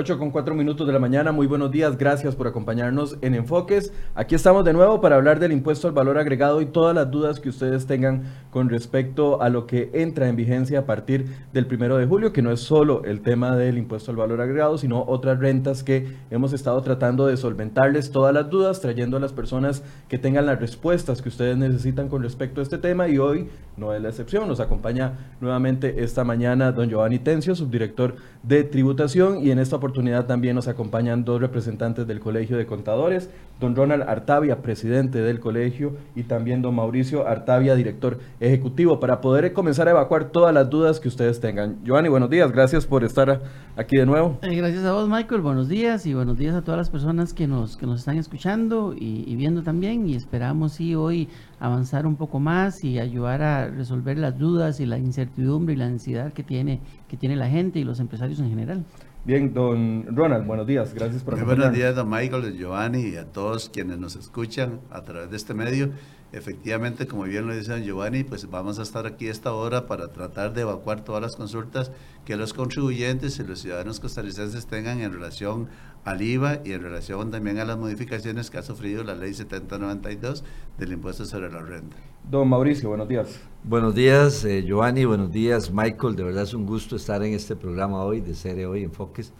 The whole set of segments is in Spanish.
8 con 4 minutos de la mañana, muy buenos días, gracias por acompañarnos en Enfoques. Aquí estamos de nuevo para hablar del impuesto al valor agregado y todas las dudas que ustedes tengan con respecto a lo que entra en vigencia a partir del primero de julio, que no es solo el tema del impuesto al valor agregado, sino otras rentas que hemos estado tratando de solventarles todas las dudas, trayendo a las personas que tengan las respuestas que ustedes necesitan con respecto a este tema. Y hoy no es la excepción, nos acompaña nuevamente esta mañana don Giovanni Tencio, subdirector de tributación y en esta oportunidad también nos acompañan dos representantes del Colegio de Contadores, don Ronald Artavia, presidente del colegio, y también don Mauricio Artavia, director ejecutivo, para poder comenzar a evacuar todas las dudas que ustedes tengan. Giovanni, buenos días, gracias por estar aquí de nuevo. Eh, gracias a vos, Michael, buenos días y buenos días a todas las personas que nos, que nos están escuchando y, viendo también y esperamos sí hoy avanzar un poco más y ayudar a resolver las dudas y la incertidumbre y la ansiedad que tiene, que tiene la gente y los empresarios en general. Bien, don Ronald, buenos días, gracias por Muy buenos días, don Michael, Giovanni y a todos quienes nos escuchan a través de este medio. Efectivamente, como bien lo dice don Giovanni, pues vamos a estar aquí a esta hora para tratar de evacuar todas las consultas que los contribuyentes y los ciudadanos costarricenses tengan en relación al IVA y en relación también a las modificaciones que ha sufrido la ley 7092 del impuesto sobre la renta. Don Mauricio, buenos días. Buenos días, eh, Giovanni, buenos días, Michael. De verdad es un gusto estar en este programa hoy de Cere Hoy Enfoques.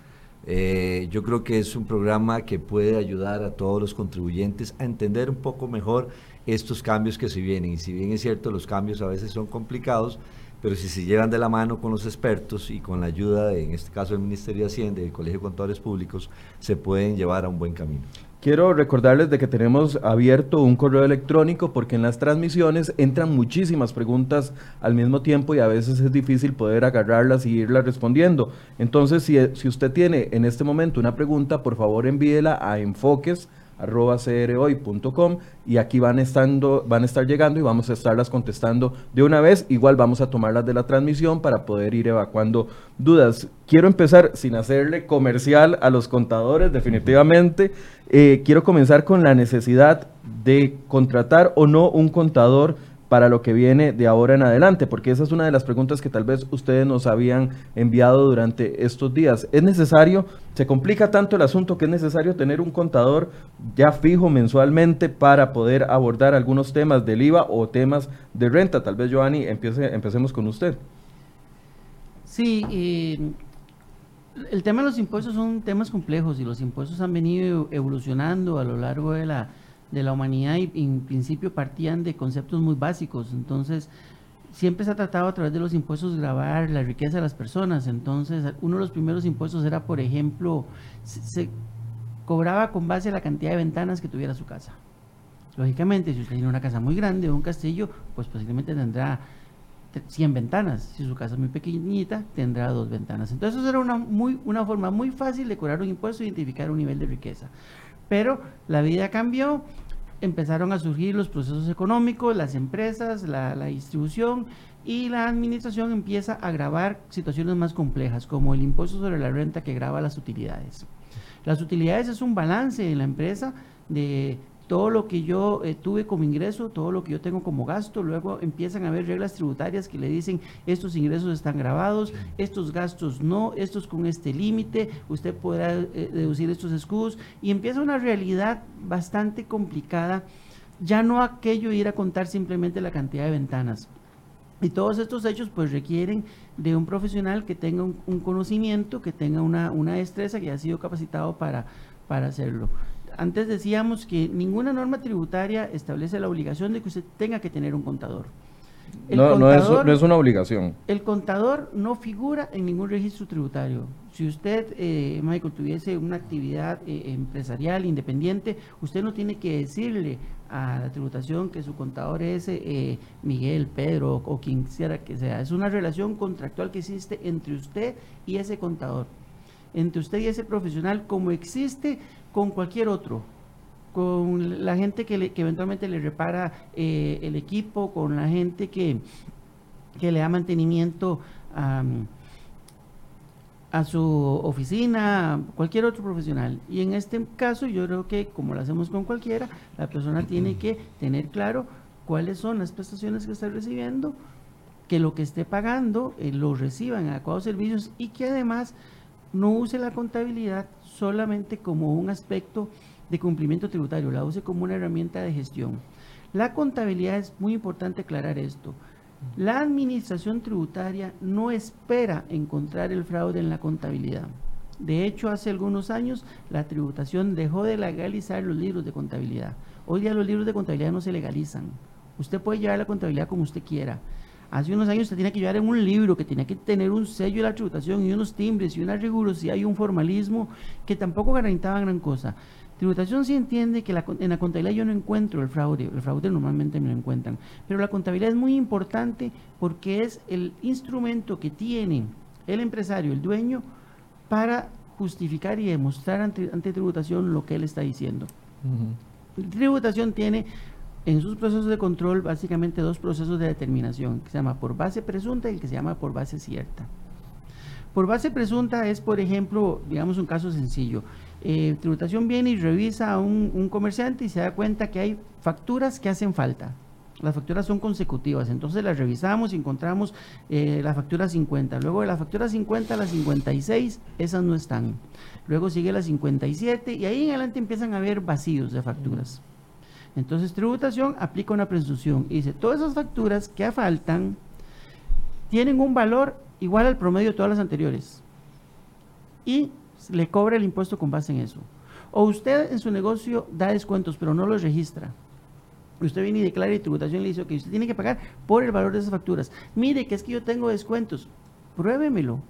Eh, yo creo que es un programa que puede ayudar a todos los contribuyentes a entender un poco mejor estos cambios que se vienen. Y si bien es cierto, los cambios a veces son complicados, pero si se llevan de la mano con los expertos y con la ayuda, en este caso del Ministerio de Hacienda y del Colegio de Contadores Públicos, se pueden llevar a un buen camino. Quiero recordarles de que tenemos abierto un correo electrónico porque en las transmisiones entran muchísimas preguntas al mismo tiempo y a veces es difícil poder agarrarlas y irlas respondiendo. Entonces, si, si usted tiene en este momento una pregunta, por favor envíela a enfoques arroba crhoy.com y aquí van, estando, van a estar llegando y vamos a estarlas contestando de una vez. Igual vamos a tomarlas de la transmisión para poder ir evacuando dudas. Quiero empezar sin hacerle comercial a los contadores, definitivamente. Eh, quiero comenzar con la necesidad de contratar o no un contador para lo que viene de ahora en adelante? Porque esa es una de las preguntas que tal vez ustedes nos habían enviado durante estos días. ¿Es necesario, se complica tanto el asunto que es necesario tener un contador ya fijo mensualmente para poder abordar algunos temas del IVA o temas de renta? Tal vez, empiece, empecemos con usted. Sí, el tema de los impuestos son temas complejos y los impuestos han venido evolucionando a lo largo de la de la humanidad y en principio partían de conceptos muy básicos. Entonces, siempre se ha tratado a través de los impuestos grabar la riqueza de las personas. Entonces, uno de los primeros impuestos era, por ejemplo, se, cobraba con base a la cantidad de ventanas que tuviera su casa. Lógicamente, si usted tiene una casa muy grande o un castillo, pues posiblemente tendrá 100 ventanas. Si su casa es muy pequeñita, tendrá dos ventanas. Entonces, eso era una, muy, una forma muy fácil de cobrar un impuesto e identificar un nivel de riqueza. Pero la vida cambió, empezaron a surgir los procesos económicos, las empresas, la, distribución y la administración empieza a grabar situaciones más complejas, como el impuesto sobre la renta que graba las utilidades. Las utilidades es un balance en la empresa de todo lo que yo eh, tuve como ingreso, todo lo que yo tengo como gasto, luego empiezan a haber reglas tributarias que le dicen estos ingresos están grabados, estos gastos no, estos con este límite, usted podrá eh, deducir estos escudos y empieza una realidad bastante complicada, ya no aquello ir a contar simplemente la cantidad de ventanas. Y todos estos hechos pues requieren de un profesional que tenga un, conocimiento, que tenga una, una, destreza, que haya sido capacitado para, para hacerlo antes decíamos que ninguna norma tributaria establece la obligación de que usted tenga que tener un contador. no, no, es, no, es, una obligación. El contador no figura en ningún registro tributario. Si usted, eh, Michael, tuviese una actividad eh, empresarial independiente, usted no tiene que decirle a la tributación que su contador es eh, Miguel, Pedro o quien quiera que sea. Es una relación contractual que existe entre usted y ese contador, entre usted y ese profesional, como existe con cualquier otro, con la gente que, eventualmente le repara eh, el equipo, con la gente que, que le da mantenimiento a su oficina, cualquier otro profesional. Y en este caso yo creo que como lo hacemos con cualquiera, la persona tiene que tener claro cuáles son las prestaciones que está recibiendo, que lo que esté pagando eh, lo reciban en adecuados servicios y que además no use la contabilidad solamente como un aspecto de cumplimiento tributario, la use como una herramienta de gestión. La contabilidad es muy importante aclarar esto. La administración tributaria no espera encontrar el fraude en la contabilidad. De hecho, hace algunos años la tributación dejó de legalizar los libros de contabilidad. Hoy día los libros de contabilidad no se legalizan. Usted puede llevar la contabilidad como usted quiera. Hace unos años usted tenía que llevar en un libro que tenía que tener un sello de la tributación y unos timbres y una rigurosidad y un formalismo que tampoco garantizaban gran cosa. Tributación sí entiende que en la contabilidad yo no encuentro el fraude, el fraude normalmente me lo encuentran, pero la contabilidad es muy importante porque es el instrumento que tiene el empresario, el dueño, para justificar y demostrar ante, tributación lo que él está diciendo. Tributación tiene en sus procesos de control básicamente dos procesos de determinación, que se llama por base presunta y el que se llama por base cierta. Por base presunta es, por ejemplo, digamos un caso sencillo. Eh, tributación viene y revisa a un, comerciante y se da cuenta que hay facturas que hacen falta. Las facturas son consecutivas, entonces las revisamos y encontramos eh, la factura 50. Luego de la factura 50 a la 56, esas no están. Luego sigue la 57 y ahí en adelante empiezan a haber vacíos de facturas. Entonces tributación aplica una presunción y dice, todas esas facturas que faltan tienen un valor igual al promedio de todas las anteriores. Y le cobra el impuesto con base en eso. O usted en su negocio da descuentos, pero no los registra. Usted viene y declara y tributación le dice que usted tiene que pagar por el valor de esas facturas. Mire que es que yo tengo descuentos. Pruébemelo.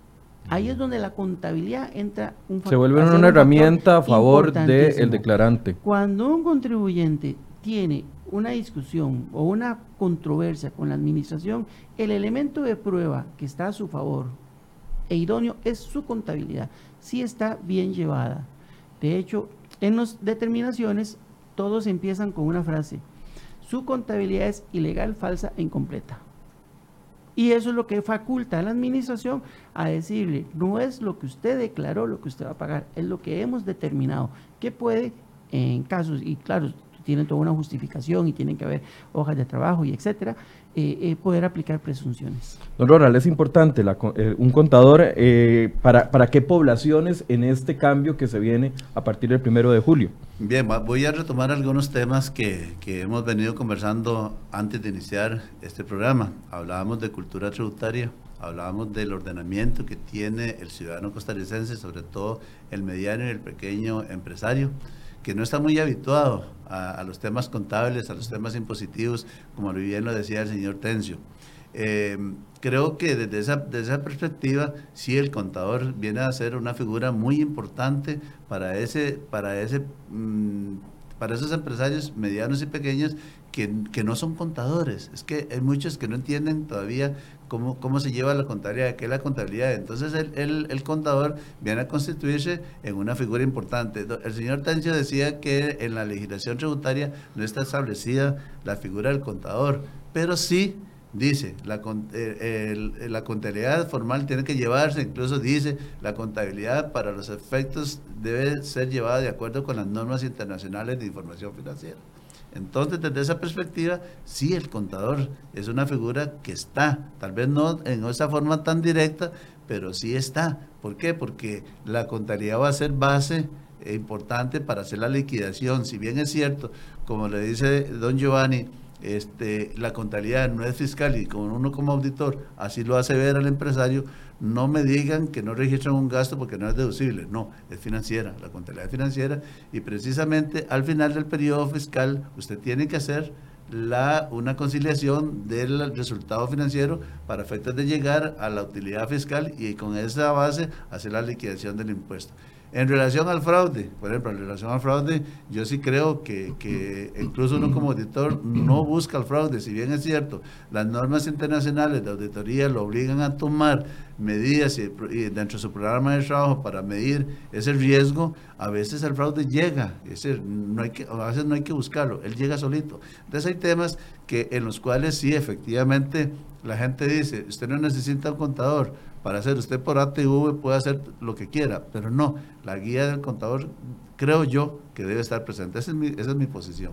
Ahí es donde la contabilidad entra un Se vuelve una herramienta a favor del declarante. Cuando un contribuyente tiene una discusión o una controversia con la administración, el elemento de prueba que está a su favor e idóneo es su contabilidad, si está bien llevada. De hecho, en las determinaciones todos empiezan con una frase, su contabilidad es ilegal, falsa e incompleta. Y eso es lo que faculta a la administración a decirle, no es lo que usted declaró lo que usted va a pagar, es lo que hemos determinado, que puede en casos, y claro, tienen toda una justificación y tienen que haber hojas de trabajo y etcétera, eh, eh, poder aplicar presunciones. Don Ronald, es importante eh, un contador para, para qué poblaciones en este cambio que se viene a partir del primero de julio. Bien, voy a retomar algunos temas que, que hemos venido conversando antes de iniciar este programa. Hablábamos de cultura tributaria, hablábamos del ordenamiento que tiene el ciudadano costarricense, sobre todo el mediano y el pequeño empresario que no está muy habituado a, los temas contables, a los temas impositivos, como bien lo decía el señor Tencio. Eh, creo que desde esa, desde esa perspectiva, sí el contador viene a ser una figura muy importante para ese, para ese, mm, para esos empresarios medianos y pequeños que, que, no son contadores. Es que hay muchos que no entienden todavía cómo, cómo se lleva la contabilidad, qué es la contabilidad. Entonces el, el, contador viene a constituirse en una figura importante. El señor Tencio decía que en la legislación tributaria no está establecida la figura del contador, pero sí dice, la, eh, la contabilidad formal tiene que llevarse, incluso dice, la contabilidad para los efectos debe ser llevada de acuerdo con las normas internacionales de información financiera. Entonces, desde esa perspectiva, sí, el contador es una figura que está, tal vez no en esa forma tan directa, pero sí está. ¿Por qué? Porque la contabilidad va a ser base importante para hacer la liquidación. Si bien es cierto, como le dice don Giovanni, este, la contabilidad no es fiscal y como uno como auditor así lo hace ver al empresario, no me digan que no registran un gasto porque no es deducible. No, es financiera, la contabilidad es financiera y precisamente al final del periodo fiscal usted tiene que hacer la, una conciliación del resultado financiero para efectos de llegar a la utilidad fiscal y con esa base hacer la liquidación del impuesto. En relación al fraude, por ejemplo, en relación al fraude, yo sí creo que, que, incluso uno como auditor no busca el fraude, si bien es cierto, las normas internacionales de auditoría lo obligan a tomar medidas y, dentro de su programa de trabajo para medir ese riesgo, a veces el fraude llega, ese, no hay que, a veces no hay que buscarlo, él llega solito. Entonces hay temas que, en los cuales sí, efectivamente, la gente dice, usted no necesita un contador, para hacer. Usted por ATV puede hacer lo que quiera, pero no, la guía del contador creo yo que debe estar presente. Esa es mi, esa es mi posición.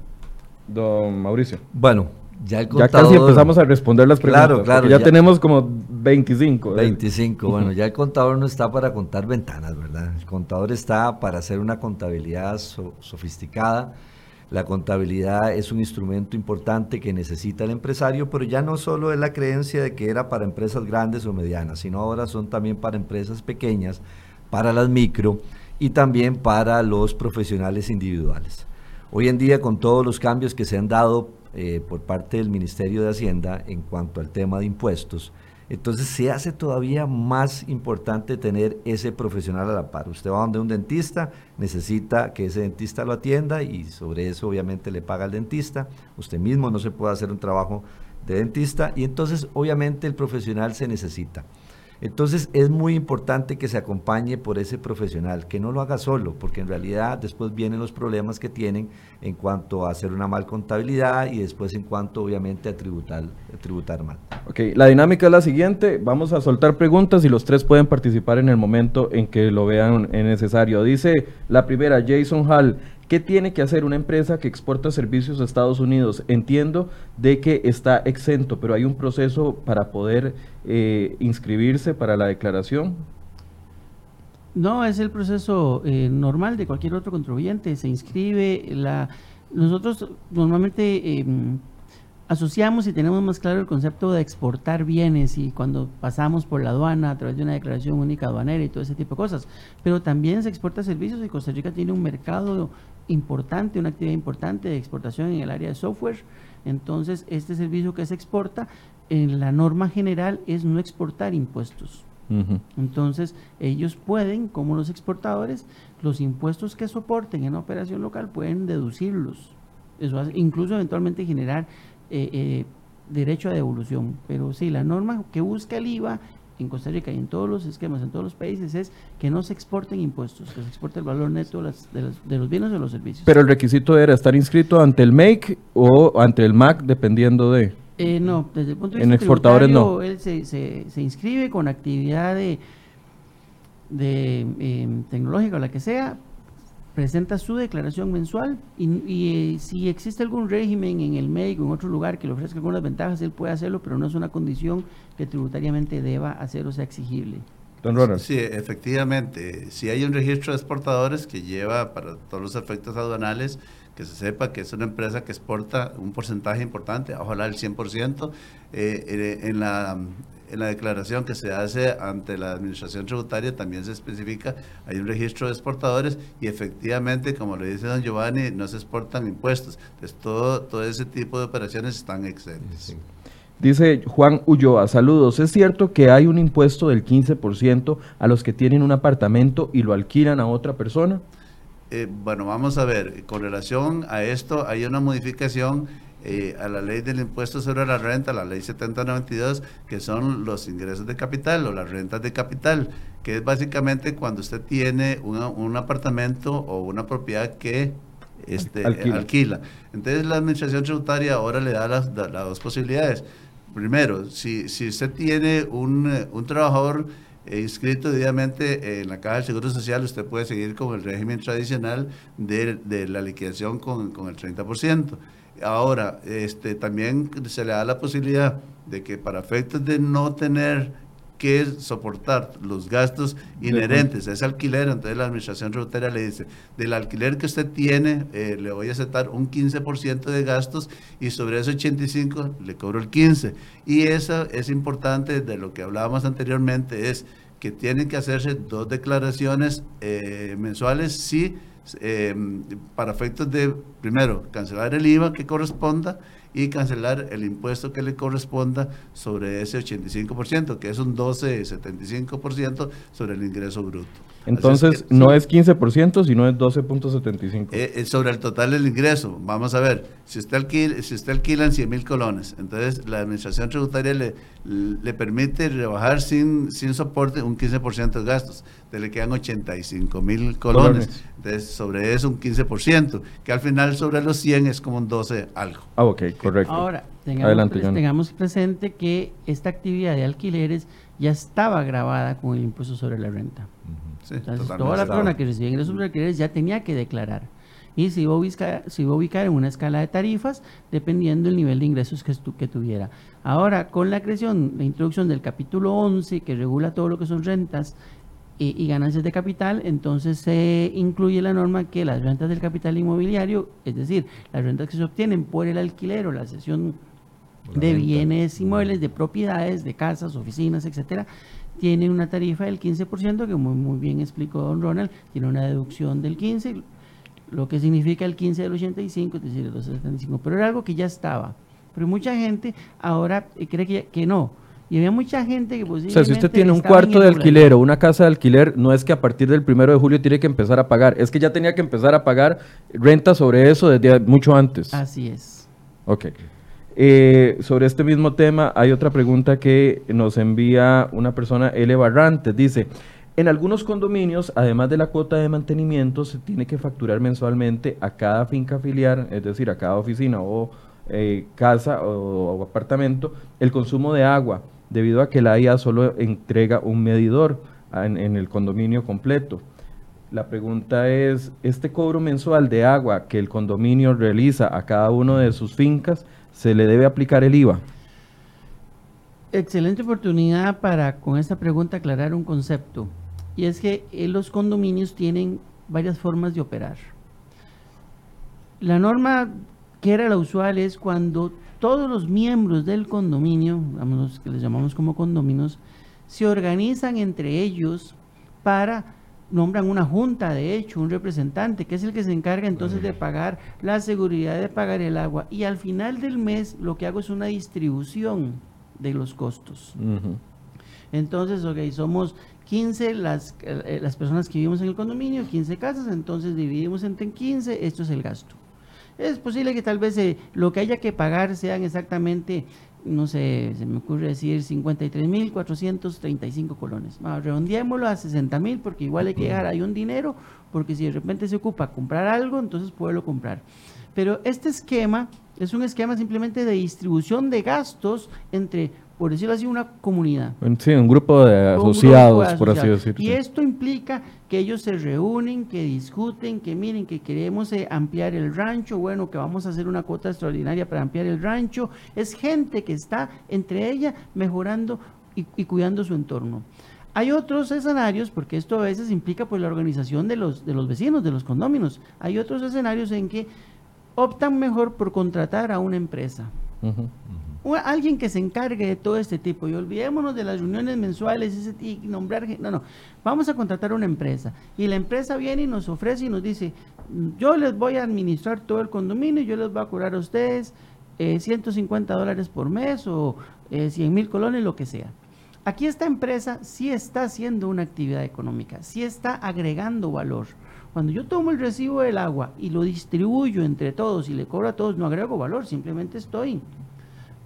Don Mauricio. Bueno, ya el contador... Ya casi empezamos a responder las preguntas. Claro, claro. Ya, tenemos como 25. 25, ¿eh? bueno, ya el contador no está para contar ventanas, ¿verdad? El contador está para hacer una contabilidad sofisticada. La contabilidad es un instrumento importante que necesita el empresario, pero ya no solo es la creencia de que era para empresas grandes o medianas, sino ahora son también para empresas pequeñas, para las micro y también para los profesionales individuales. Hoy en día, con todos los cambios que se han dado eh, por parte del Ministerio de Hacienda en cuanto al tema de impuestos, entonces se hace todavía más importante tener ese profesional a la par. Usted va donde un dentista, necesita que ese dentista lo atienda y sobre eso obviamente le paga al dentista. Usted mismo no se puede hacer un trabajo de dentista y entonces obviamente el profesional se necesita. Entonces es muy importante que se acompañe por ese profesional, que no lo haga solo, porque en realidad después vienen los problemas que tienen en cuanto a hacer una mal contabilidad y después en cuanto obviamente a tributar, tributar mal. Ok, la dinámica es la siguiente, vamos a soltar preguntas y los tres pueden participar en el momento en que lo vean necesario. Dice la primera, Jason Hall, ¿Qué tiene que hacer una empresa que exporta servicios a Estados Unidos? Entiendo de que está exento, pero hay un proceso para poder eh, inscribirse para la declaración. No, es el proceso eh, normal de cualquier otro contribuyente. Se inscribe la. Nosotros normalmente em, asociamos y tenemos más claro el concepto de exportar bienes y cuando pasamos por la aduana a través de una declaración única aduanera y todo ese tipo de cosas. Pero también se exporta servicios y Costa Rica tiene un mercado importante, una actividad importante de exportación en el área de software. Entonces, este servicio que se exporta, en la norma general es no exportar impuestos. Entonces, ellos pueden, como los exportadores, los impuestos que soporten en una operación local pueden deducirlos. Eso hace, incluso eventualmente generar eh, eh, derecho a devolución. Pero sí, la norma que busca el IVA en Costa Rica y en todos los esquemas, en todos los países, es que no se exporten impuestos, que se exporte el valor neto de, los, bienes o de los servicios. Pero el requisito era estar inscrito ante el MAKE o ante el MAC, dependiendo de... Eh, no, desde el punto de vista en exportadores no. él se, se, inscribe con actividad de, de eh, tecnológica o la que sea, presenta su declaración mensual y, eh, si existe algún régimen en el médico en otro lugar que le ofrezca algunas ventajas, él puede hacerlo, pero no es una condición que tributariamente deba hacer o sea exigible. Don Sí, efectivamente. Si hay un registro de exportadores que lleva para todos los efectos aduanales, que se sepa que es una empresa que exporta un porcentaje importante, ojalá el 100%, eh, eh, en la en la declaración que se hace ante la administración tributaria también se especifica, hay un registro de exportadores y efectivamente, como le dice don Giovanni, no se exportan impuestos. Entonces, todo, todo ese tipo de operaciones están exentas. Dice Juan Ulloa, saludos. ¿Es cierto que hay un impuesto del 15% a los que tienen un apartamento y lo alquilan a otra persona? Eh, bueno, vamos a ver, con relación a esto hay una modificación eh, a la ley del impuesto sobre la renta, la ley 7092, que son los ingresos de capital o las rentas de capital, que es básicamente cuando usted tiene un apartamento o una propiedad que este, alquila. Entonces la administración tributaria ahora le da las, dos posibilidades. Primero, si, si usted tiene un, un trabajador inscrito debidamente en la Caja del Seguro Social, usted puede seguir con el régimen tradicional de, de la liquidación con, con el 30%. Ahora, este, también se le da la posibilidad de que para efectos de no tener que soportar los gastos inherentes a ese alquiler, entonces la administración tributaria le dice, del alquiler que usted tiene, eh, le voy a aceptar un 15% de gastos y sobre ese 85 le cobro el 15. Y eso es importante de lo que hablábamos anteriormente, es que tienen que hacerse dos declaraciones eh, mensuales si eh, para efectos de, primero, cancelar el IVA que corresponda y cancelar el impuesto que le corresponda sobre ese 85%, que es un 12,75% sobre el ingreso bruto. Entonces, no es 15%, sino es 12.75%. Eh, eh, sobre el total del ingreso, vamos a ver, si usted alquila, si usted alquila en 100 mil colones, entonces la administración tributaria le, le permite rebajar sin, sin soporte un 15% de gastos, entonces le quedan 85 mil colones. Entonces, sobre eso un 15%, que al final sobre los 100 es como un 12 algo. Ah, ok, correcto. Ahora, tengamos, tengamos presente que esta actividad de alquileres ya estaba grabada con el impuesto sobre la renta. Entonces, toda la persona que recibía ingresos sobre alquileres ya tenía que declarar. y se iba, a ubicar, se iba a ubicar en una escala de tarifas dependiendo del nivel de ingresos que, que tuviera. Ahora, con la creación, la introducción del capítulo 11 que regula todo lo que son rentas y, ganancias de capital, entonces se incluye la norma que las rentas del capital inmobiliario, es decir, las rentas que se obtienen por el alquiler o la cesión de bienes inmuebles, de propiedades, de casas, oficinas, etcétera, tienen una tarifa del 15%, que muy, muy bien explicó don Ronald, tiene una deducción del 15%, lo que significa el 15 del 85, es decir, el 275, pero era algo que ya estaba. Pero mucha gente ahora cree que, que no y había mucha gente que O sea, si usted tiene un cuarto de alquiler o una casa de alquiler, no es que a partir del primero de julio tiene que empezar a pagar, es que ya tenía que empezar a pagar renta sobre eso desde mucho antes. Así es. Ok. Eh, sobre este mismo tema, hay otra pregunta que nos envía una persona, L. Barrantes. Dice, en algunos condominios, además de la cuota de mantenimiento, se tiene que facturar mensualmente a cada finca filial, es decir, a cada oficina o eh, casa o apartamento, el consumo de agua debido a que la IA solo entrega un medidor en, el condominio completo. La pregunta es, ¿este cobro mensual de agua que el condominio realiza a cada uno de sus fincas, se le debe aplicar el IVA? Excelente oportunidad para con esta pregunta aclarar un concepto. Y es que eh, los condominios tienen varias formas de operar. La norma que era la usual es cuando todos los miembros del condominio, los que les llamamos como condominios, se organizan entre ellos para nombran una junta, de hecho, un representante, que es el que se encarga entonces de pagar la seguridad, de pagar el agua. Y al final del mes lo que hago es una distribución de los costos. Entonces, ok, somos 15 las, eh, las personas que vivimos en el condominio, 15 casas, entonces dividimos entre 15, esto es el gasto. Es posible que tal vez eh, lo que haya que pagar sean exactamente, no sé, se me ocurre decir 53.435 colones. Bueno, redondeémoslo a 60.000 porque igual hay que llegar ahí un dinero, porque si de repente se ocupa comprar algo, entonces poderlo comprar. Pero este esquema es un esquema simplemente de distribución de gastos entre por decirlo así, una comunidad. Sí, un grupo de asociados, por así decirlo. Y esto implica que ellos se reúnen, que discuten, que miren, que queremos eh, ampliar el rancho, bueno, que vamos a hacer una cuota extraordinaria para ampliar el rancho. Es gente que está entre ella mejorando y, cuidando su entorno. Hay otros escenarios, porque esto a veces implica pues la organización de los, de los vecinos, de los condóminos. Hay otros escenarios en que optan mejor por contratar a una empresa alguien que se encargue de todo este tipo y olvidémonos de las reuniones mensuales y nombrar no no vamos a contratar una empresa y la empresa viene y nos ofrece y nos dice yo les voy a administrar todo el condominio yo les voy a cobrar a ustedes 150 eh, dólares por mes o 100 eh, mil colones lo que sea aquí esta empresa sí está haciendo una actividad económica sí está agregando valor. Cuando yo tomo el recibo del agua y lo distribuyo entre todos y le cobro a todos, no agrego valor, simplemente estoy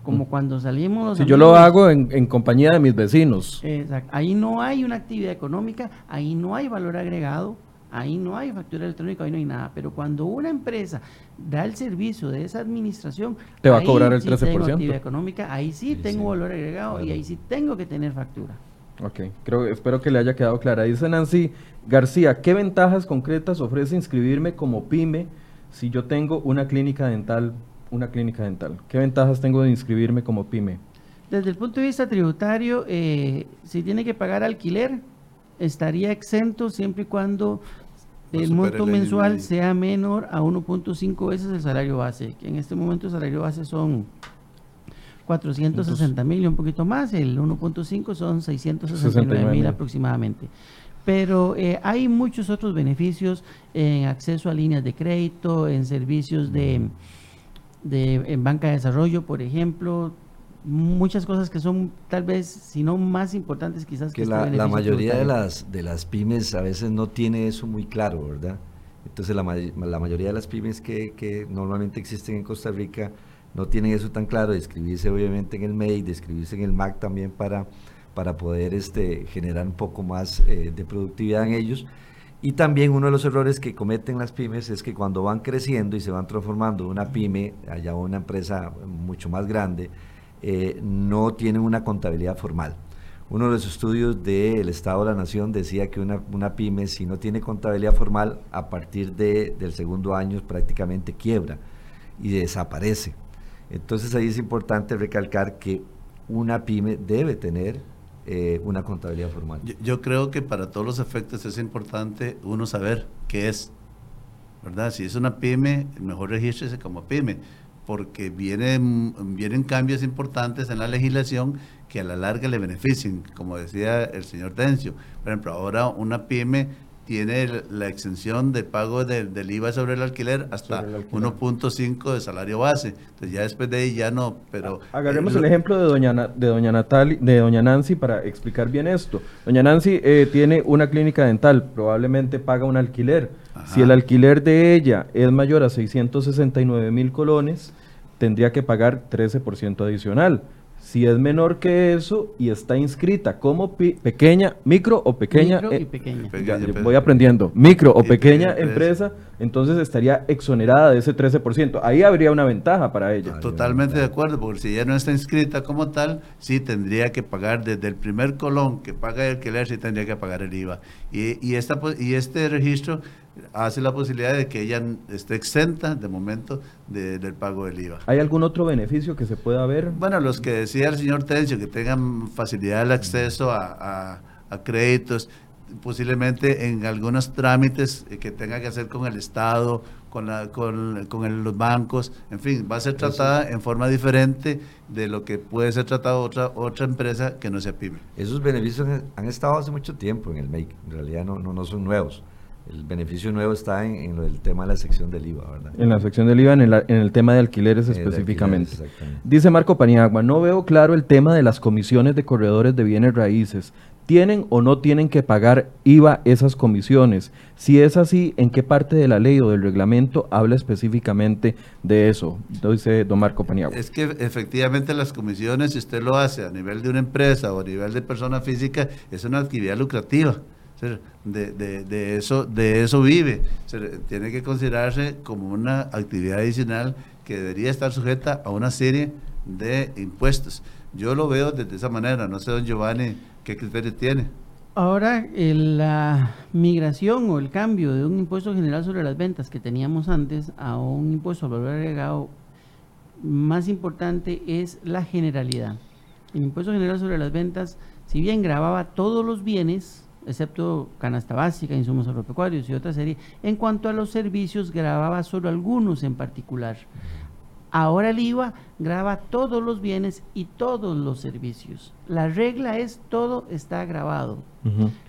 como cuando salimos Si yo lo hago en, compañía de mis vecinos. Exacto. Ahí no hay una actividad económica, ahí no hay valor agregado, ahí no hay factura electrónica, ahí no hay nada. Pero cuando una empresa da el servicio de esa administración, te va a cobrar el 13%. Tengo actividad económica, ahí sí, tengo valor agregado y ahí sí tengo que tener factura. Ok, creo, espero que le haya quedado clara. Dice Nancy García, ¿qué ventajas concretas ofrece inscribirme como pyme si yo tengo una clínica dental una clínica dental? ¿Qué ventajas tengo de inscribirme como pyme? Desde el punto de vista tributario, eh, si tiene que pagar alquiler, estaría exento siempre y cuando el monto mensual sea menor a 1.5 veces el salario base, que en este momento el salario base son 460 mil y un poquito más, el 1.5 son 669 mil aproximadamente. Pero eh, hay muchos otros beneficios en acceso a líneas de crédito, en servicios de de, en banca de desarrollo, por ejemplo, muchas cosas que son tal vez, si no más importantes quizás que, la, la, mayoría de las, de las pymes a veces no tiene eso muy claro, ¿verdad? Entonces la, la mayoría de las pymes que, que, normalmente existen en Costa Rica no tienen eso tan claro, de escribirse obviamente en el MEI, de escribirse en el MAC también para, para poder este, generar un poco más eh, de productividad en ellos y también uno de los errores que cometen las pymes es que cuando van creciendo y se van transformando una pyme allá una empresa mucho más grande, eh, no tienen una contabilidad formal. uno de los estudios del Estado de la Nación decía que una, una pyme, si no tiene contabilidad formal, a partir de, del segundo año prácticamente quiebra y desaparece. Entonces ahí es importante recalcar que una pyme debe tener eh, una contabilidad formal. Yo, yo, creo que para todos los efectos es importante uno saber qué es, ¿verdad? Si es una pyme, mejor regístrese como pyme, porque vienen, vienen cambios importantes en la legislación que a la larga le beneficien, como decía el señor Tencio. Por ejemplo, ahora una pyme tiene la exención de pago del IVA sobre el alquiler hasta 1.5 de salario base. Entonces ya después de ahí ya no, pero... Agarremos el, ejemplo de doña, de doña Natalia, de doña Nancy para explicar bien esto. Doña Nancy eh, tiene una clínica dental, probablemente paga un alquiler. Si el alquiler de ella es mayor a 669 mil colones, tendría que pagar 13% adicional. Si es menor que eso y está inscrita como pequeña, micro o pequeña, micro y pequeña. voy aprendiendo, micro o pequeña, empresa, entonces estaría exonerada de ese 13%. Ahí habría una ventaja para ella. Totalmente de acuerdo, porque si ella no está inscrita como tal, sí tendría que pagar desde el primer colón que paga el alquiler, sí tendría que pagar el IVA. Y, y, esta, y este registro hace la posibilidad de que ella esté exenta de momento del pago del IVA. ¿Hay algún otro beneficio que se pueda ver? Bueno, los que decía el señor Tencio, que tengan facilidad de acceso a, créditos, posiblemente en algunos trámites que tenga que hacer con el Estado, con, la, con, con los bancos, en fin, va a ser tratada en forma diferente de lo que puede ser tratado otra otra empresa que no sea PYME. Esos beneficios han estado hace mucho tiempo en el MEIC, en realidad no, no, no son nuevos el beneficio nuevo está en, el tema de la sección del IVA, ¿verdad? En la sección del IVA, en el, tema de alquileres específicamente. Dice Marco Paniagua, no veo claro el tema de las comisiones de corredores de bienes raíces. ¿Tienen o no tienen que pagar IVA esas comisiones? Si es así, ¿en qué parte de la ley o del reglamento habla específicamente de eso? Dice don Marco Paniagua. Es que efectivamente las comisiones, si usted lo hace a nivel de una empresa o a nivel de persona física, es una actividad lucrativa de, de, de, eso, de eso vive. tiene que considerarse como una actividad adicional que debería estar sujeta a una serie de impuestos. Yo lo veo de esa manera, no sé, don Giovanni, qué criterio tiene. Ahora, la migración o el cambio de un impuesto general sobre las ventas que teníamos antes a un impuesto al valor agregado, más importante es la generalidad. El impuesto general sobre las ventas, si bien grababa todos los bienes, excepto canasta básica, insumos agropecuarios y otra serie. En cuanto a los servicios, grababa solo algunos en particular. Ahora el IVA graba todos los bienes y todos los servicios. La regla es todo está grabado.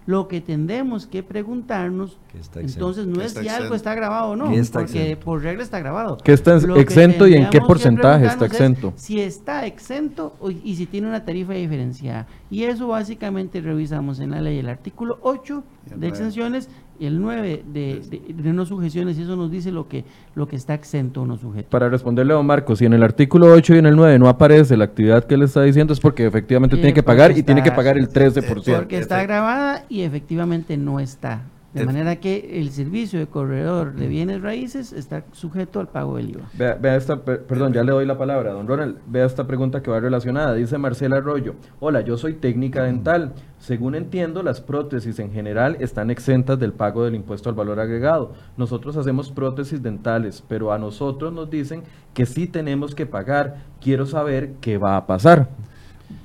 Lo que tendemos que preguntarnos, entonces no es si algo está grabado o no, porque por regla está grabado. ¿Qué está exento y en qué porcentaje está exento? Si está exento y si tiene una tarifa diferenciada. Y eso básicamente revisamos en la ley el artículo 8 de exenciones el 9 de, de, no sujeciones, y eso nos dice lo que, lo que está exento o no sujeto. Para responderle a don Marcos, si en el artículo 8 y en el 9 no aparece la actividad que le está diciendo, es porque efectivamente tiene que pagar y tiene que pagar el 13%. Porque está grabada y efectivamente no está. De manera que el servicio de corredor de bienes raíces está sujeto al pago del IVA. Vea, esta, perdón, ya le doy la palabra, don Ronald. Vea esta pregunta que va relacionada. Dice Marcela Arroyo, hola, yo soy técnica dental. Según entiendo, las prótesis en general están exentas del pago del impuesto al valor agregado. Nosotros hacemos prótesis dentales, pero a nosotros nos dicen que sí tenemos que pagar. Quiero saber qué va a pasar.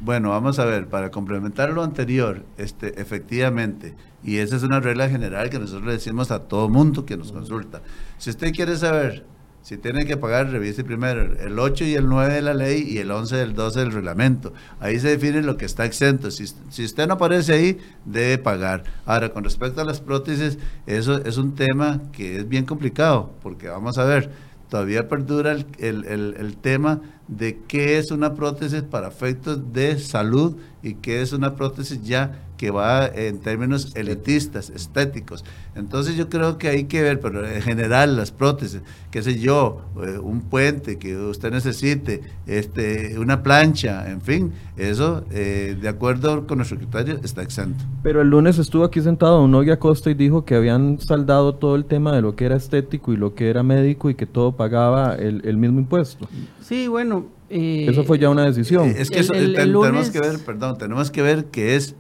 Bueno, vamos a ver, para complementar lo anterior, este, efectivamente, y esa es una regla general que nosotros le decimos a todo mundo que nos consulta. Si usted quiere saber si tiene que pagar, revise primero el 8 y el 9 de la ley y el 11 del 12 del reglamento. Ahí se define lo que está exento. Si, si usted no aparece ahí, debe pagar. Ahora, con respecto a las prótesis, eso es un tema que es bien complicado, porque vamos a ver, todavía perdura el, el, el tema de qué es una prótesis para efectos de salud y qué es una prótesis ya que va en términos elitistas, estéticos. Entonces yo creo que hay que ver, pero en general las prótesis, qué sé yo, eh, un puente que usted necesite, este, una plancha, en fin, eso eh, de acuerdo con nuestro criterio está exento. Pero el lunes estuvo aquí sentado Don Nogui Acosta y dijo que habían saldado todo el tema de lo que era estético y lo que era médico y que todo pagaba el, el mismo impuesto. Sí, bueno, Eh, Eso fue ya una decisión. Es que El- eso, el- te- el tenemos que ver, perdón, tenemos que ver que es,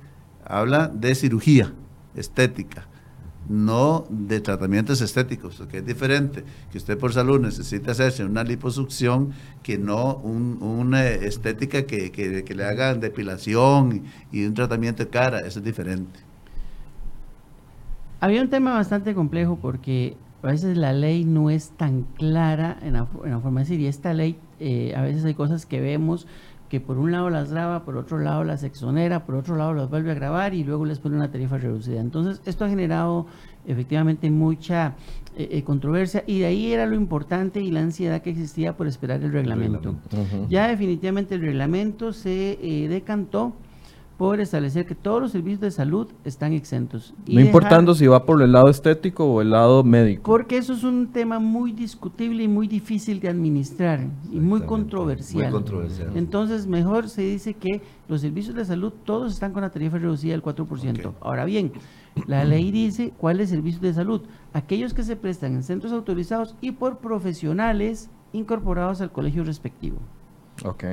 habla de cirugía estética, no de tratamientos estéticos, que es diferente, que usted por salud necesita hacerse una liposucción que no un- una estética que, que- que le hagan depilación y, un tratamiento de cara, eso es diferente. Había un tema bastante complejo porque a veces la ley no es tan clara en la, en la forma de decir, y esta ley, eh, a veces hay cosas que vemos que por un lado las graba, por otro lado las exonera, por otro lado las vuelve a grabar y luego les pone una tarifa reducida. Entonces, esto ha generado efectivamente mucha eh, eh, controversia y de ahí era lo importante y la ansiedad que existía por esperar el reglamento. Ya definitivamente el reglamento se eh, decantó por establecer que todos los servicios de salud están exentos. y No importando dejar- si va por el lado estético o el lado médico. Porque eso es un tema muy discutible y muy difícil de administrar y muy controversial. Muy controversial. Entonces, mejor se dice que los servicios de salud todos están con la tarifa reducida del 4%. Ok. Ahora bien, la ley dice cuáles servicios de salud. Aquellos que se prestan en centros autorizados y por profesionales incorporados al colegio respectivo. Ok.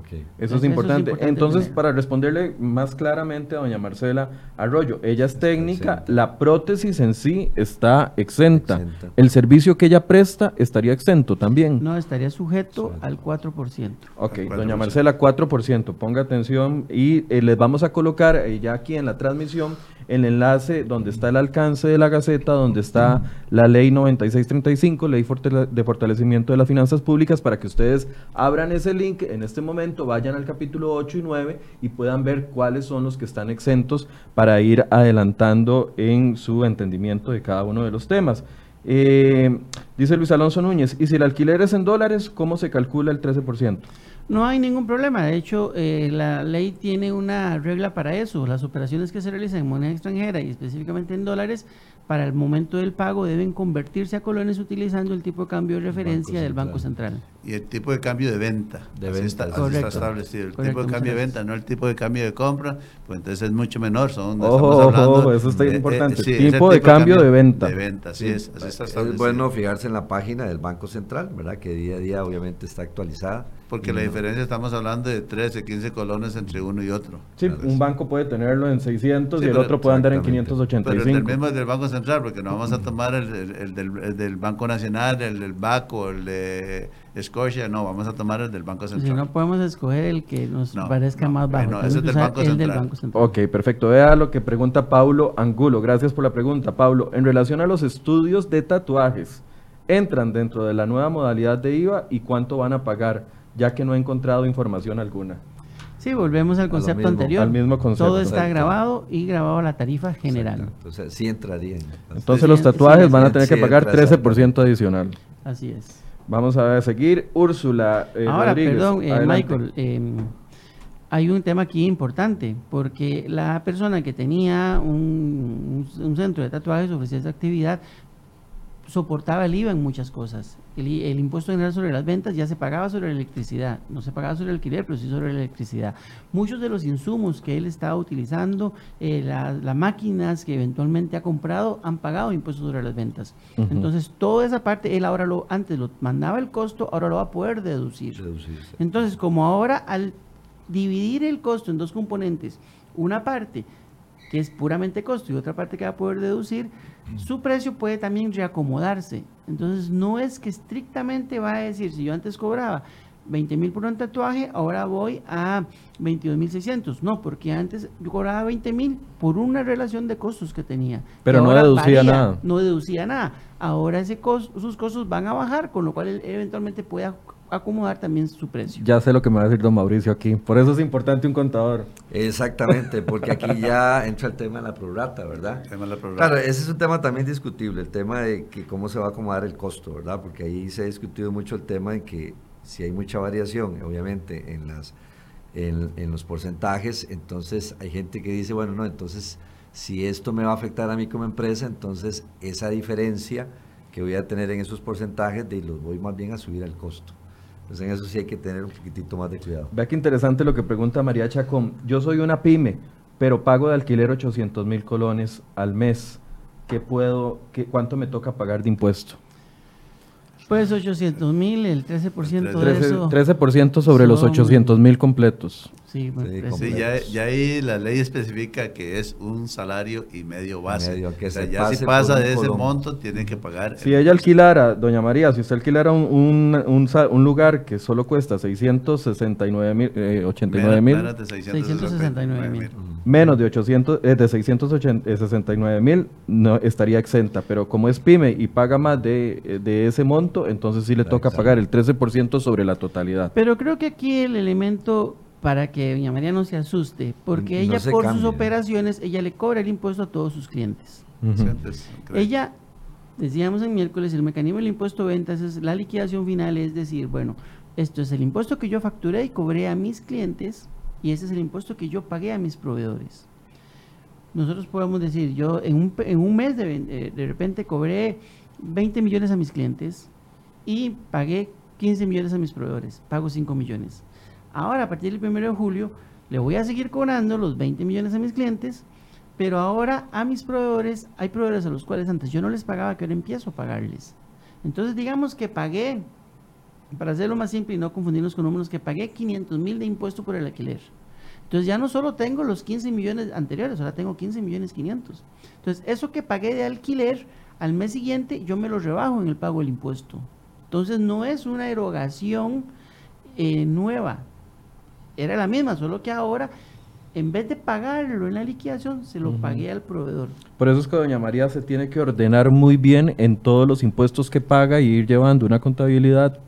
Ok. Eso Eso es es importante. Entonces, tener. para responderle más claramente a doña Marcela Arroyo, ella es técnica, exenta. la prótesis en sí está exenta. Exenta. El servicio que ella presta estaría exento también. No estaría sujeto al 4%. Ok, Al doña 4%. Marcela, 4%. Ponga atención y eh, les vamos a colocar eh, ya aquí en la transmisión el enlace donde está el alcance de la Gaceta, donde está la ley 9635, ley de fortalecimiento de las finanzas públicas, para que ustedes abran ese link en este momento, vayan al capítulo 8 y 9 y puedan ver cuáles son los que están exentos para ir adelantando en su entendimiento de cada uno de los temas. Eh, dice Luis Alonso Núñez, y si el alquiler es en dólares, ¿cómo se calcula el 13%? No hay ningún problema. De hecho, eh, la ley tiene una regla para eso. Las operaciones que se realizan en moneda extranjera y específicamente en dólares, para el momento del pago deben convertirse a colones utilizando el tipo de cambio de referencia del Banco Central. Y el tipo de cambio de venta. De así venta, está, sí. así está Correcto. establecido. El Correcto, tipo de cambio de venta, no el tipo de cambio de compra, pues entonces es mucho menor. Son, Ojo, estamos ojo, hablando ojo, eso está de- importante. sí, Tipo de cambio de venta. De venta, así es. Así está Es bueno fijarse en la página del Banco Central, ¿verdad? Que día a día obviamente está actualizada. Porque la diferencia estamos hablando de 13, 15 colones entre uno y otro. Sí, un sí. banco puede tenerlo en 600 Sí, y el pero- otro puede andar en exactamente. Pero el del 585. mismo es del Banco Central, porque no vamos a tomar el, el- el del, el del Banco Nacional, el del BACO, el de Scotia, no, vamos a tomar el del Banco Si Central. no podemos escoger el que nos No, parezca no, más bajo. no, ese es que del Banco el del Central. Banco Central. Ok, perfecto. Vea lo que pregunta Paulo Angulo. Gracias por la pregunta, Paulo. En relación a los estudios de tatuajes, ¿entran dentro de la nueva modalidad de IVA y cuánto van a pagar? Ya que no he encontrado información alguna. Sí, volvemos al concepto mismo, anterior. al mismo concepto. Todo está grabado y grabado a la tarifa general. Exacto. O sea, sí entraría. en- Entonces Sí, los tatuajes sí, van a sí, tener que sí, pagar entra 13% adicional. Así es. Vamos a seguir. Úrsula eh, Ahora, Rodríguez, perdón, eh. Michael, eh, hay un tema aquí importante, porque la persona que tenía un, un- un centro de tatuajes ofrecía esa actividad, soportaba el IVA en muchas cosas. El, impuesto general sobre las ventas ya se pagaba sobre la electricidad, no se pagaba sobre el alquiler, pero sí sobre la electricidad. Muchos de los insumos que él estaba utilizando, eh, la- las máquinas que eventualmente ha comprado, han pagado impuestos sobre las ventas. Entonces, toda esa parte, él ahora lo, antes lo mandaba el costo, ahora lo va a poder deducir. Reducirse. Entonces, como ahora al dividir el costo en dos componentes, una parte que es puramente costo y otra parte que va a poder deducir, su precio puede también reacomodarse. Entonces, no es que estrictamente va a decir, si yo antes cobraba 20 mil por un tatuaje, ahora voy a 22 mil 600. No, porque antes yo cobraba 20 mil por una relación de costos que tenía. Pero no deducía nada. No deducía nada. Ahora ese cos- sus costos van a bajar, con lo cual él eventualmente puede acomodar también su precio. Ya sé lo que me va a decir don Mauricio aquí. Por eso es importante un contador. Exactamente, porque aquí ya entra el tema de la prorata, ¿verdad? El tema de la prorrata. Claro, ese es un tema también discutible, el tema de que cómo se va a acomodar el costo, ¿verdad? Porque ahí se ha discutido mucho el tema de que si hay mucha variación, obviamente, en las en, en los porcentajes, entonces hay gente que dice, bueno, no, entonces si esto me va a afectar a mí como empresa, entonces esa diferencia que voy a tener en esos porcentajes, de los voy más bien a subir al costo. Entonces en eso sí hay que tener un poquitito más de cuidado. Vea qué interesante lo que pregunta María Chacón. Yo soy una pyme, pero pago de alquiler 800 mil colones al mes. ¿Qué puedo, qué, cuánto me toca pagar de impuesto? Pues 800 mil, el 13% de 13%, eso. 13% sobre los son- 800 mil completos. Sí, Sí, 13. Sí, ya, ya ahí la ley especifica que es un salario y medio base. Medio, que o sea, se ya pase si pasa de ese monto, tiene que pagar. Si ella alquilara, doña María, si usted alquilara un, un, un un lugar que solo cuesta 669 mil, eh, 89 mil, Menos de 669 mil. menos de 800, eh, de 669 mil, no estaría exenta. Pero como es pyme y paga más de, eh, de ese monto, entonces sí le toca pagar el 13% sobre la totalidad. Pero creo que aquí el elemento para que doña María no se asuste, porque No ella por cambia. sus operaciones, ella le cobra el impuesto a todos sus clientes. Ella, decíamos en miércoles, el mecanismo del impuesto de ventas es la liquidación final, es decir, bueno, esto es el impuesto que yo facturé y cobré a mis clientes y ese es el impuesto que yo pagué a mis proveedores. Nosotros podemos decir, yo en un, pe- en un mes de, eh, de repente cobré 20 millones a mis clientes y pagué 15 millones a mis proveedores, pago 5 millones. Ahora, a partir del 1 de julio, le voy a seguir cobrando los 20 millones a mis clientes, pero ahora a mis proveedores, hay proveedores a los cuales antes yo no les pagaba, que ahora empiezo a pagarles. Entonces, digamos que pagué, para hacerlo más simple y no confundirnos con números, que pagué 500 mil de impuesto por el alquiler. Entonces ya no solo tengo los 15 millones anteriores, ahora tengo 15 millones 500. Entonces eso que pagué de alquiler, al mes siguiente yo me lo rebajo en el pago del impuesto. Entonces no es una erogación eh, nueva, era la misma, solo que ahora en vez de pagarlo en la liquidación, se lo pagué al proveedor. Por eso es que doña María se tiene que ordenar muy bien en todos los impuestos que paga y ir llevando una contabilidad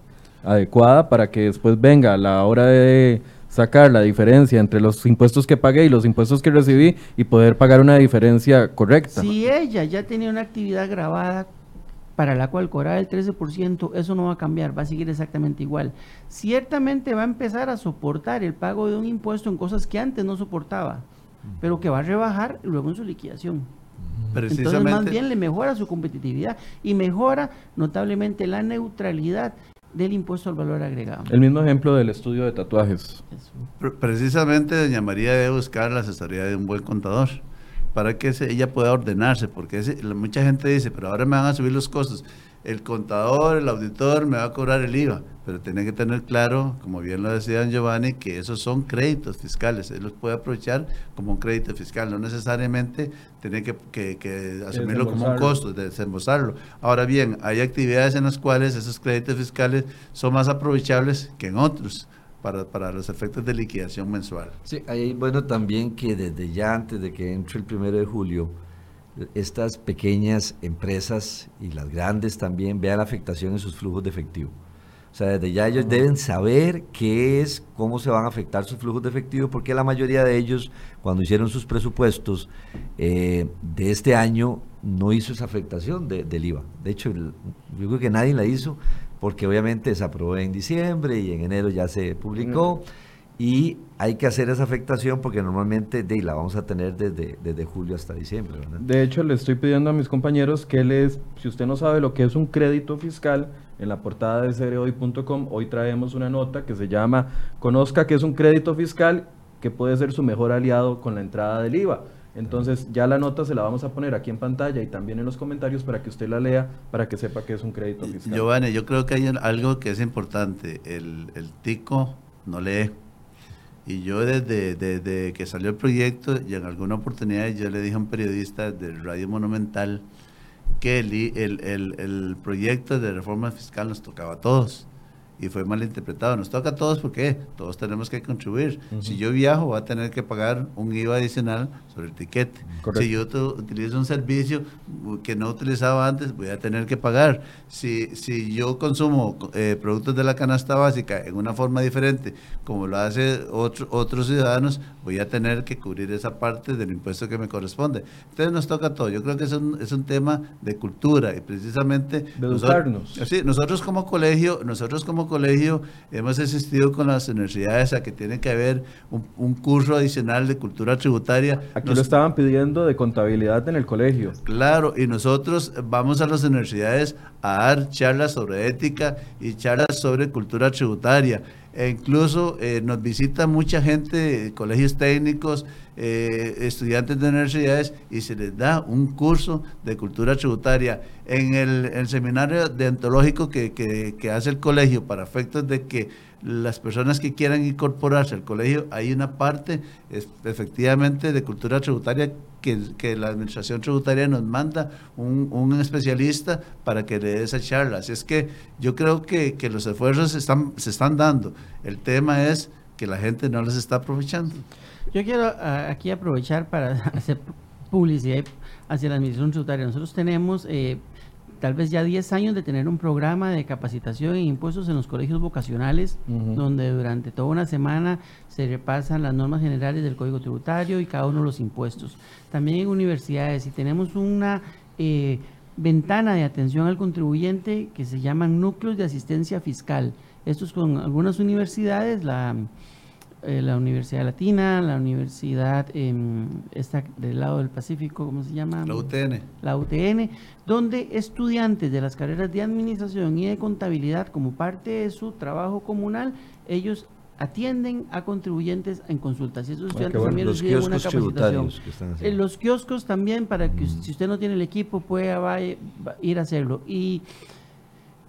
adecuada para que después venga a la hora de sacar la diferencia entre los impuestos que pagué y los impuestos que recibí y poder pagar una diferencia correcta. Si ella ya tenía una actividad grabada para la cual cobraba el 13%, eso no va a cambiar, va a seguir exactamente igual. Ciertamente va a empezar a soportar el pago de un impuesto en cosas que antes no soportaba, pero que va a rebajar luego en su liquidación. Entonces, más bien le mejora su competitividad y mejora notablemente la neutralidad del impuesto al valor agregado. El mismo ejemplo del estudio de tatuajes. Eso. precisamente doña María debe buscar la asesoría de un buen contador para que se- ella pueda ordenarse, porque ese- la- mucha gente dice, pero ahora me van a subir los costos. El contador, el auditor me va a cobrar el IVA, pero tiene que tener claro, como bien lo decía don Giovanni, que esos son créditos fiscales. Él los puede aprovechar como un crédito fiscal, no necesariamente tiene que, que- que asumirlo como un costo, desembolsarlo. Ahora bien, hay actividades en las cuales esos créditos fiscales son más aprovechables que en otros para, para los efectos de liquidación mensual. Sí, ahí bueno también que desde ya antes de que entre el primero de julio, estas pequeñas empresas y las grandes también vean la afectación en sus flujos de efectivo. O sea, desde ya ellos deben saber qué es, cómo se van a afectar sus flujos de efectivo, porque la mayoría de ellos, cuando hicieron sus presupuestos eh, de este año, no hizo esa afectación de- del IVA. De hecho, el- yo creo que nadie la hizo, porque obviamente se aprobó en diciembre y en enero ya se publicó. Y hay que hacer esa afectación porque normalmente de, la vamos a tener desde, desde julio hasta diciembre. ¿verdad? De hecho, le estoy pidiendo a mis compañeros que les, si usted no sabe lo que es un crédito fiscal, en la portada de cereoy.com hoy traemos una nota que se llama Conozca qué es un crédito fiscal que puede ser su mejor aliado con la entrada del IVA. Entonces ya la nota se la vamos a poner aquí en pantalla y también en los comentarios para que usted la lea, para que sepa qué es un crédito fiscal. Giovanni, yo creo que hay algo que es importante. El, el tico no lee. Y yo desde, desde que salió el proyecto y en alguna oportunidad yo le dije a un periodista de Radio Monumental que el, el, el- el proyecto de reforma fiscal nos tocaba a todos. Y fue mal interpretado. Nos toca a todos porque todos tenemos que contribuir. Si yo viajo, voy a tener que pagar un IVA adicional sobre el tiquete. Correcto. Si yo utilizo un servicio que no utilizaba antes, voy a tener que pagar. Si, si yo consumo eh, productos de la canasta básica en una forma diferente, como lo hace otro- otros ciudadanos, voy a tener que cubrir esa parte del impuesto que me corresponde. Entonces nos toca todo. Yo creo que es un, es un tema de cultura y precisamente... De nosotros- educarnos. Sí, nosotros como colegio, nosotros como colegio hemos asistido con las universidades a que tiene que haber un, un curso adicional de cultura tributaria. Aquí Nos- lo estaban pidiendo de contabilidad en el colegio. Claro, y nosotros vamos a las universidades a dar charlas sobre ética y charlas sobre cultura tributaria. E incluso eh, nos visita mucha gente, colegios técnicos, eh, estudiantes de universidades y se les da un curso de cultura tributaria. En el, seminario deontológico que, que, hace el colegio para efectos de que las personas que quieran incorporarse al colegio, hay una parte efectivamente de cultura tributaria que, la administración tributaria nos manda un, un, especialista para que le dé esa charla. Así es que yo creo que, que los esfuerzos están, se están dando. El tema es que la gente no les está aprovechando. Yo quiero aquí aprovechar para hacer publicidad hacia la administración tributaria. Nosotros tenemos eh, tal vez ya 10 años de tener un programa de capacitación en impuestos en los colegios vocacionales, donde durante toda una semana se repasan las normas generales del Código Tributario y cada uno de los impuestos. También en universidades y tenemos una eh, ventana de atención al contribuyente que se llaman núcleos de asistencia fiscal. Estos con algunas universidades, la eh, la Universidad Latina, la Universidad em, esta del lado del Pacífico, ¿cómo se llama? La UTN. La UTN, donde estudiantes de las carreras de administración y de contabilidad, como parte de su trabajo comunal, ellos atienden a contribuyentes en consultas. Y esos ah, estudiantes también los reciben una capacitación. Que En los kioscos también, para que si usted no tiene el equipo, pueda ir a hacerlo. Y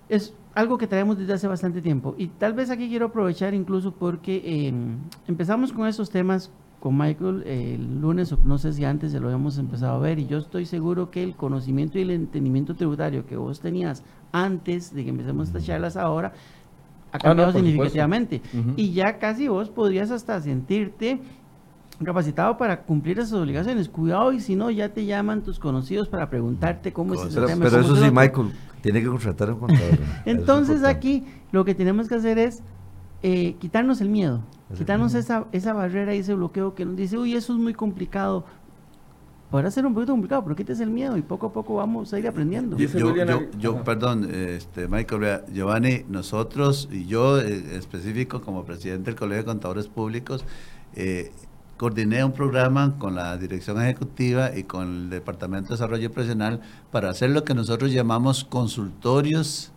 es algo que traemos desde hace bastante tiempo. Y tal vez aquí quiero aprovechar incluso porque em, empezamos con esos temas con Michael el lunes, o no sé si antes ya lo habíamos empezado a ver, y yo estoy seguro que el conocimiento y el entendimiento tributario que vos tenías antes de que empecemos estas charlas ahora ha ah, cambiado significativamente. Y ya casi vos podrías hasta sentirte capacitado para cumplir esas obligaciones. Cuidado y si no, ya te llaman tus conocidos para preguntarte cómo es ese tema. Pero eso sí, Michael, tiene que contratar un contador. Entonces aquí lo que tenemos que hacer es eh, quitarnos el miedo, quitarnos esa, esa barrera y ese bloqueo que nos dice, uy, eso es muy complicado. Podrá ser un poquito complicado, pero quítese el miedo y poco a poco vamos a ir aprendiendo. Yo, perdón, este, Michael, Giovanni, nosotros y yo eh, específico como presidente del Colegio de Contadores Públicos, eh, coordiné un programa con la dirección ejecutiva y con el Departamento de Desarrollo Profesional para hacer lo que nosotros llamamos consultorios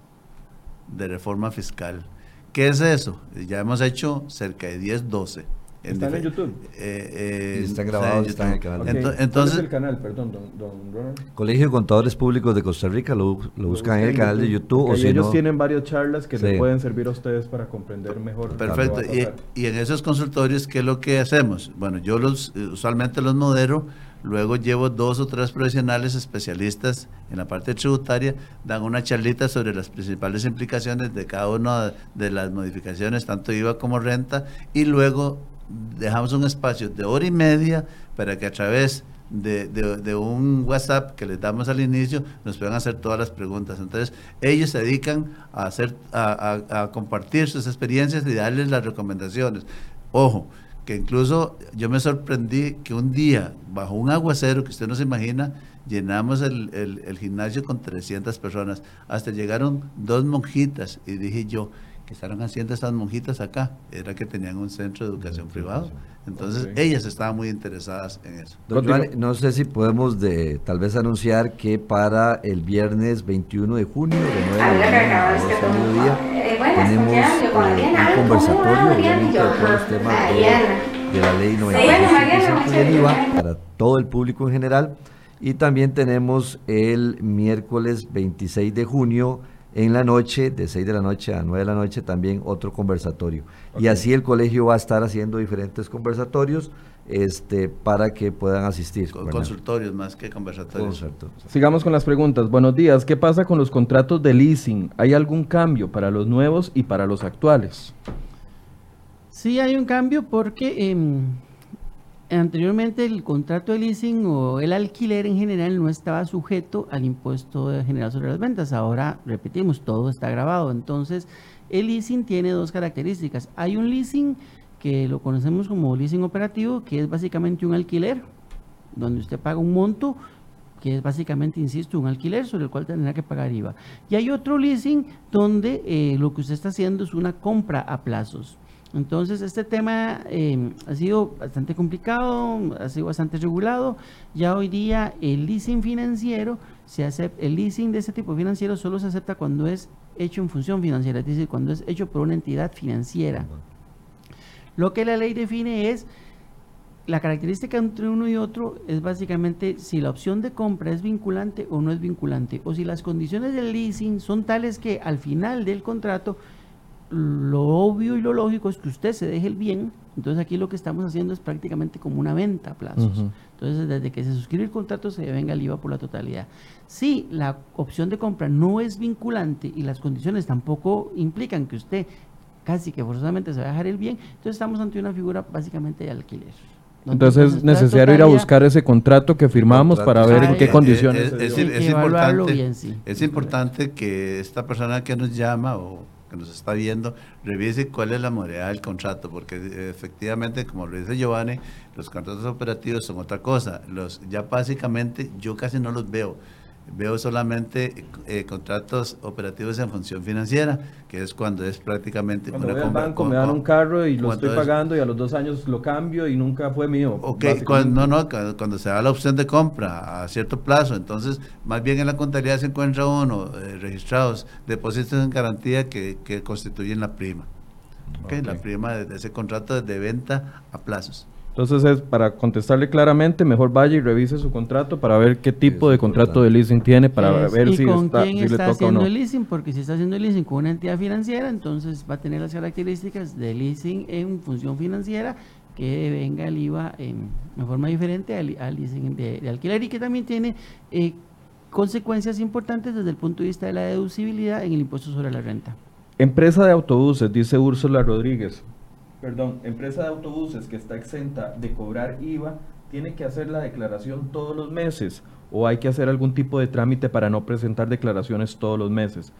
de reforma fiscal. ¿Qué es eso? Ya hemos hecho cerca de 10, 12 ¿Están en YouTube? Eh, eh, está grabado, está en el canal. Entonces, ¿Cuál es el canal? Perdón, don, don Colegio de Contadores Públicos de Costa Rica, lo, lo buscan en el canal de YouTube. O si ellos tienen varias charlas que le pueden servir a ustedes para comprender mejor. Perfecto. Y, y, en esos consultorios, ¿qué es lo que hacemos? Bueno, yo los usualmente los modero, luego llevo dos o tres profesionales especialistas en la parte tributaria, dan una charlita sobre las principales implicaciones de cada una de las modificaciones, tanto IVA como renta, y luego dejamos un espacio de hora y media para que a través de, un WhatsApp que les damos al inicio nos puedan hacer todas las preguntas. Entonces, ellos se dedican a, hacer, a, compartir sus experiencias y darles las recomendaciones. Ojo, que incluso yo me sorprendí que un día, bajo un aguacero que usted no se imagina, llenamos el, el gimnasio con 300 personas. Hasta llegaron dos monjitas y dije yo, estaban haciendo estas monjitas acá era que tenían un centro de educación privado. Entonces ellas estaban muy interesadas en eso. no sé si podemos de tal vez anunciar que para el viernes 21 de junio de 9 a 12 tenemos eh, un conversatorio obviamente de todos los temas de, de la ley 95 del IVA para todo el público en general. Y también tenemos el miércoles 26 de junio en la noche, de 6 de la noche a 9 de la noche, también otro conversatorio. Y así el colegio va a estar haciendo diferentes conversatorios este, para que puedan asistir. consultorios más que conversatorios. Sigamos con las preguntas. Buenos días. ¿Qué pasa con los contratos de leasing? ¿Hay algún cambio para los nuevos y para los actuales? Sí, hay un cambio porque... Em, anteriormente el contrato de leasing o el alquiler en general no estaba sujeto al impuesto general sobre las ventas. Ahora, repetimos, todo está grabado. Entonces, el leasing tiene dos características. Hay un leasing que lo conocemos como leasing operativo, que es básicamente un alquiler, donde usted paga un monto, que es básicamente, insisto, un alquiler sobre el cual tendrá que pagar IVA. Y hay otro leasing donde eh, lo que usted está haciendo es una compra a plazos. Entonces, este tema em, ha sido bastante complicado, ha sido bastante regulado. Ya hoy día el leasing financiero, se acepta, el leasing de ese tipo financiero solo se acepta cuando es hecho en función financiera, es decir, cuando es hecho por una entidad financiera. Lo que la ley define es la característica entre uno y otro es básicamente si la opción de compra es vinculante o no es vinculante, o si las condiciones del leasing son tales que al final del contrato lo obvio y lo lógico es que usted se deje el bien, entonces aquí lo que estamos haciendo es prácticamente como una venta a plazos. Entonces, desde que se suscribe el contrato se venga el IVA por la totalidad. Si la opción de compra no es vinculante y las condiciones tampoco implican que usted casi que forzosamente se va a dejar el bien, entonces estamos ante una figura básicamente de alquiler. Entonces es necesario ir a buscar ese contrato que firmamos para ver en qué condiciones. Es, importante, es importante que esta persona que nos llama o que nos está viendo revise cuál es la modalidad del contrato, porque efectivamente, como lo dice Giovanni, los contratos operativos son otra cosa. Los Ya básicamente yo casi no los veo veo solamente eh, contratos operativos en función financiera, que es cuando es prácticamente cuando voy al banco, me dan un carro y lo estoy pagando y a los dos años lo cambio y nunca fue mío. Ok, cuando, no, no, cuando se da la opción de compra a cierto plazo, entonces más bien en la contabilidad se encuentra uno eh, registrados depósitos en garantía que, que constituyen la prima. Okay, La prima de ese contrato de venta a plazos. Entonces, es para contestarle claramente, mejor vaya y revise su contrato para ver qué tipo de contrato de leasing tiene, para ver si, con está, quién está haciendo el leasing, porque si está haciendo el leasing con una entidad financiera, entonces va a tener las características de leasing en función financiera que venga el IVA en, forma diferente al, leasing de, alquiler y que también tiene eh, consecuencias importantes desde el punto de vista de la deducibilidad en el impuesto sobre la renta. Empresa de autobuses, dice Úrsula Rodríguez perdón, empresa de autobuses que está exenta de cobrar IVA, tiene que hacer la declaración todos los meses o hay que hacer algún tipo de trámite para no presentar declaraciones todos los meses.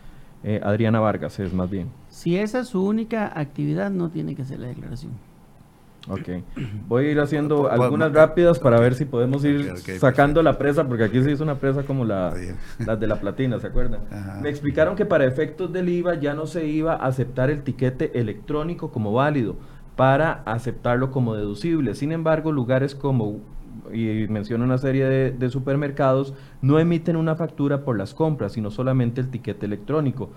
Eh, Adriana Vargas es más bien. Si esa es su única actividad, no tiene que hacer la declaración. Ok. Voy a ir haciendo algunas rápidas para ver si podemos ir sacando la presa, porque aquí se hizo una presa como la, las de la platina, ¿se acuerdan? Me explicaron que para efectos del IVA ya no se iba a aceptar el tiquete electrónico como válido para aceptarlo como deducible. Sin embargo, lugares como y menciona una serie de, supermercados, no emiten una factura por las compras, sino solamente el tiquete electrónico.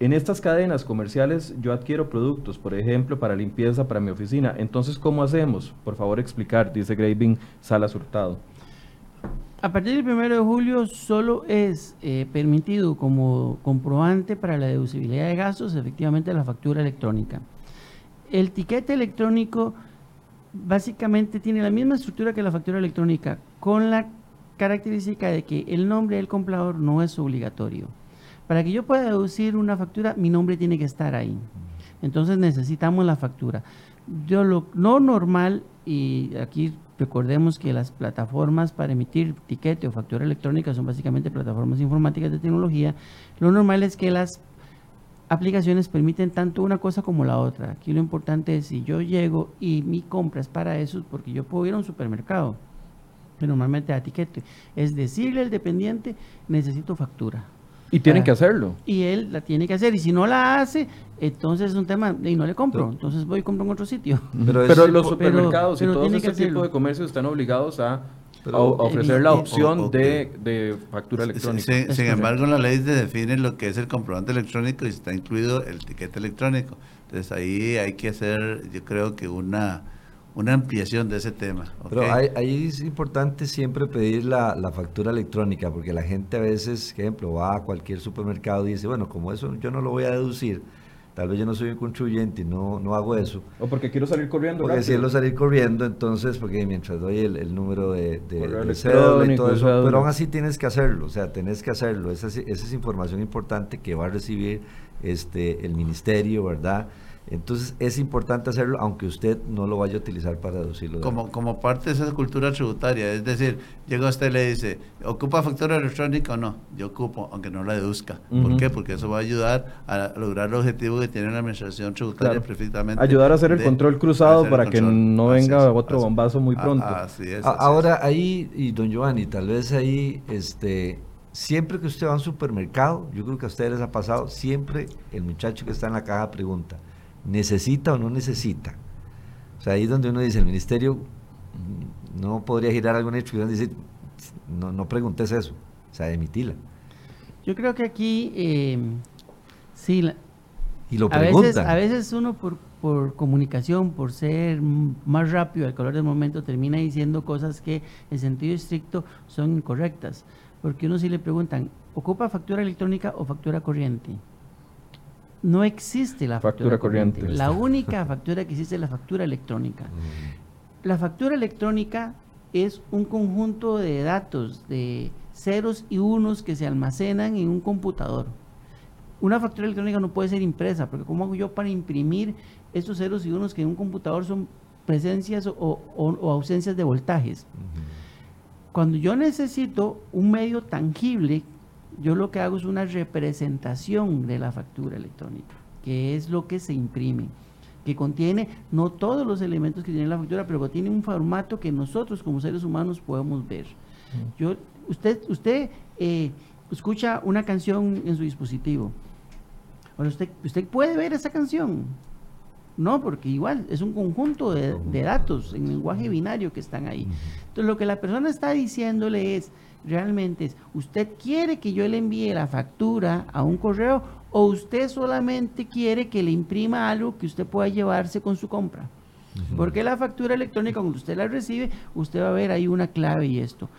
En estas cadenas comerciales yo adquiero productos, por ejemplo, para limpieza para mi oficina. Entonces, ¿cómo hacemos? Por favor, explicar, dice Graving Salas Hurtado. A partir del 1 de julio solo es eh, permitido como comprobante para la deducibilidad de gastos efectivamente la factura electrónica. El tiquete electrónico básicamente tiene la misma estructura que la factura electrónica, con la característica de que el nombre del comprador no es obligatorio. Para que yo pueda deducir una factura, mi nombre tiene que estar ahí. Entonces necesitamos la factura. Yo lo no normal, y aquí recordemos que las plataformas para emitir tiquete o factura electrónica son básicamente plataformas informáticas de tecnología, lo normal es que las aplicaciones permiten tanto una cosa como la otra. Aquí lo importante es si yo llego y mi compra es para eso, porque yo puedo ir a un supermercado, que normalmente a etiquete, es decirle al dependiente, necesito factura. Y tienen que hacerlo. Y él la tiene que hacer. Y si no la hace, entonces es un tema y no le compro. Entonces voy y compro en otro sitio. Pero, los supermercados y todo ese tipo de comercios están obligados a ofrecer la opción de, factura electrónica. Sin, embargo, la ley define lo que es el comprobante electrónico y está incluido el tiquete electrónico. Entonces ahí hay que hacer, yo creo que una, una ampliación de ese tema. Pero ahí, es importante siempre pedir la, la, factura electrónica, porque la gente a veces, por ejemplo, va a cualquier supermercado y dice, bueno, como eso yo no lo voy a deducir, Tal vez yo no soy un contribuyente y no, no hago eso. O porque quiero salir corriendo. Porque quiero salir corriendo, entonces, porque mientras doy el, número de, de, cédula y todo eso, pero aún así tienes que hacerlo, o sea, tenés que hacerlo. Esa, esa es información importante que va a recibir este el ministerio, ¿verdad? Entonces es importante hacerlo aunque usted no lo vaya a utilizar para deducirlo. Como, como parte de esa cultura tributaria, es decir, llega usted y le dice, ¿ocupa factura electrónica o no? Yo ocupo, aunque no la deduzca. ¿Por qué? Porque eso va a ayudar a lograr el objetivo que tiene la administración tributaria perfectamente. Ayudar a hacer el control cruzado para que no venga otro bombazo muy pronto. Así es, Ahora ahí, y don Giovanni, tal vez ahí, este siempre que usted va a un supermercado, yo creo que a ustedes les ha pasado, siempre el muchacho que está en la caja pregunta, necesita o no necesita. O sea, ahí es donde uno dice, el ministerio no podría girar alguna instrucción y decir, no, no preguntes eso, o sea, emitila. Yo creo que aquí, eh, Sí, la- Y lo a veces, a veces uno por, por comunicación, por ser más rápido al calor del momento, termina diciendo cosas que en sentido estricto son incorrectas. Porque uno sí le preguntan, ¿ocupa factura electrónica o factura corriente? No existe la factura, Factura corriente. corriente. La única factura que existe es la factura electrónica. Mm. La factura electrónica es un conjunto de datos, de ceros y unos que se almacenan en un computador. Una factura electrónica no puede ser impresa, porque ¿cómo hago yo para imprimir estos ceros y unos que en un computador son presencias o, o- o ausencias de voltajes? Cuando yo necesito un medio tangible, yo lo que hago es una representación de la factura electrónica, que es lo que se imprime, que contiene no todos los elementos que tiene la factura, pero tiene un formato que nosotros como seres humanos podemos ver. Yo, usted, usted eh, escucha una canción en su dispositivo. Ahora usted, usted puede ver esa canción. No, porque igual es un conjunto de, de datos en lenguaje binario que están ahí. Entonces lo que la persona está diciéndole es, realmente es, ¿usted quiere que yo le envíe la factura a un correo o usted solamente quiere que le imprima algo que usted pueda llevarse con su compra? Porque la factura electrónica, cuando usted la recibe, usted va a ver ahí una clave y esto.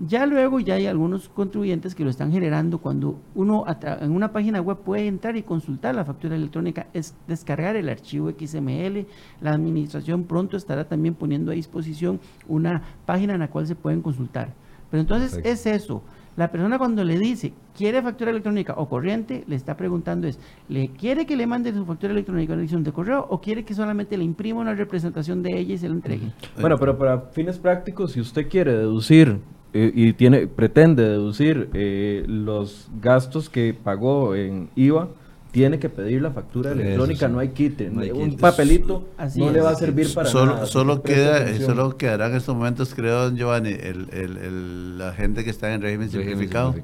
Ya luego ya hay algunos contribuyentes que lo están generando cuando uno en una página web puede entrar y consultar la factura electrónica, es descargar el archivo XML. La administración pronto estará también poniendo a disposición una página en la cual se pueden consultar. Pero entonces Perfecto. es eso. La persona cuando le dice, ¿quiere factura electrónica o corriente? Le está preguntando es, ¿le quiere que le mande su factura electrónica en dirección de correo o quiere que solamente le imprima una representación de ella y se la entregue? Bueno, pero para fines prácticos, si usted quiere deducir eh, y tiene pretende deducir eh, los gastos que pagó en IVA, tiene que pedir la factura electrónica, sí. no hay quite. No hay un quite. papelito Así no es. le va a servir para solo, nada. Solo, queda, eh, solo quedará en estos momentos, creo, don Giovanni, el, el- el- la gente que está en régimen Régimen simplificado.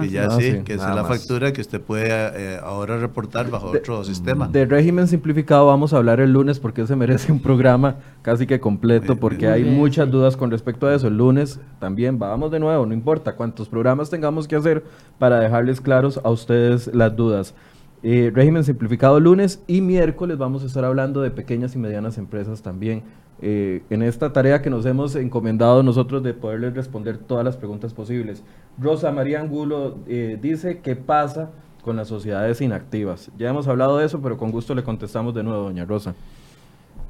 Que ya Ah, sí, sí. que Nada es la más. factura que usted puede eh, ahora reportar bajo De- otro sistema. De régimen simplificado vamos a hablar el lunes porque se merece un programa casi que completo Muy porque hay muchas dudas con respecto a eso. El lunes también vamos de nuevo, no importa cuántos programas tengamos que hacer para dejarles claros a ustedes las dudas. Eh, régimen simplificado lunes y miércoles vamos a estar hablando de pequeñas y medianas empresas también. eh, en esta tarea que nos hemos encomendado nosotros de poderles responder todas las preguntas posibles. Rosa María Angulo eh, dice qué pasa con las sociedades inactivas. Ya hemos hablado de eso, pero con gusto le contestamos de nuevo, doña Rosa.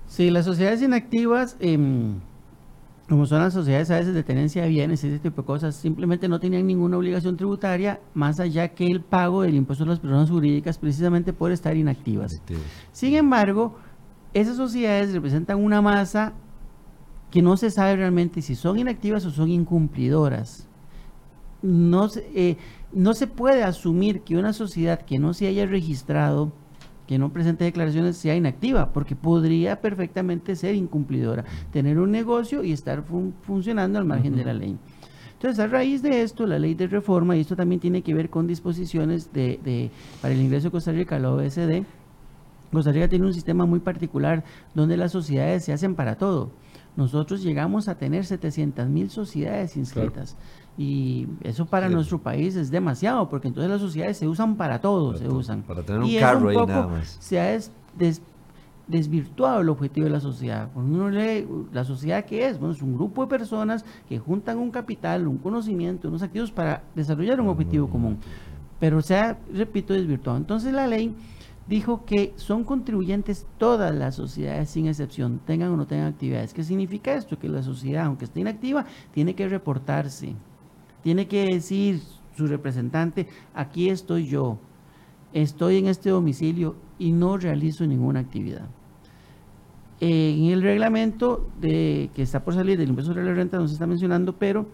Sí, las sociedades inactivas, em, como son las sociedades a veces de tenencia de bienes y ese tipo de cosas, simplemente no tenían ninguna obligación tributaria más allá que el pago del impuesto a las personas jurídicas precisamente por estar inactivas. Sin embargo, esas sociedades representan una masa que no se sabe realmente si son inactivas o son incumplidoras. No se, eh, no se puede asumir que una sociedad que no se haya registrado, que no presente declaraciones, sea inactiva, porque podría perfectamente ser incumplidora, tener un negocio y estar fun- funcionando al margen de la ley. Entonces, a raíz de esto, la ley de reforma, y esto también tiene que ver con disposiciones de, de- para el ingreso de Costa Rica a la OSD, Costa Rica tiene un sistema muy particular donde las sociedades se hacen para todo. Nosotros llegamos a tener 700 mil sociedades inscritas. Y eso para Sí. nuestro país es demasiado, porque entonces las sociedades se usan para todo, Para se todo, usan. para tener un Y carro ahí poco nada más. Se ha des- des- desvirtuado el objetivo de la sociedad. Cuando uno lee la sociedad que es, bueno, es un grupo de personas que juntan un capital, un conocimiento, unos activos para desarrollar un objetivo común. Pero se ha, repito, desvirtuado. Entonces la ley dijo que son contribuyentes todas las sociedades sin excepción, tengan o no tengan actividades. ¿Qué significa esto? Que la sociedad, aunque esté inactiva, tiene que reportarse, tiene que decir su representante, aquí estoy yo, estoy en este domicilio y no realizo ninguna actividad. En el reglamento de, que está por salir del impuesto sobre la renta no se está mencionando, pero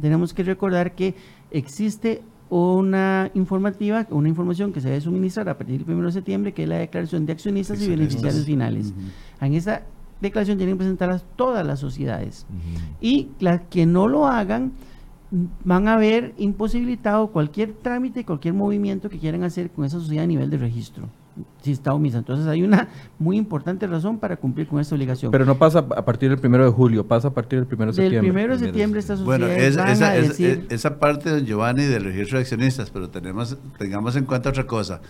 tenemos que recordar que existe una informativa, una información que se debe suministrar a partir del 1 de septiembre, que es la declaración de accionistas y beneficiarios finales. En esa declaración tienen que presentarlas todas las sociedades. Y las que no lo hagan van a ver imposibilitado cualquier trámite, cualquier movimiento que quieran hacer con esa sociedad a nivel de registro. Si está omisa. Entonces hay una muy importante razón para cumplir con esta obligación. Pero no pasa a partir del primero de julio, pasa a partir del primero de Del septiembre. primero de Primero de septiembre estas Bueno, es- van esa, a es- decir... es- esa parte, don Giovanni, del registro de accionistas, pero tenemos, tengamos en cuenta otra cosa.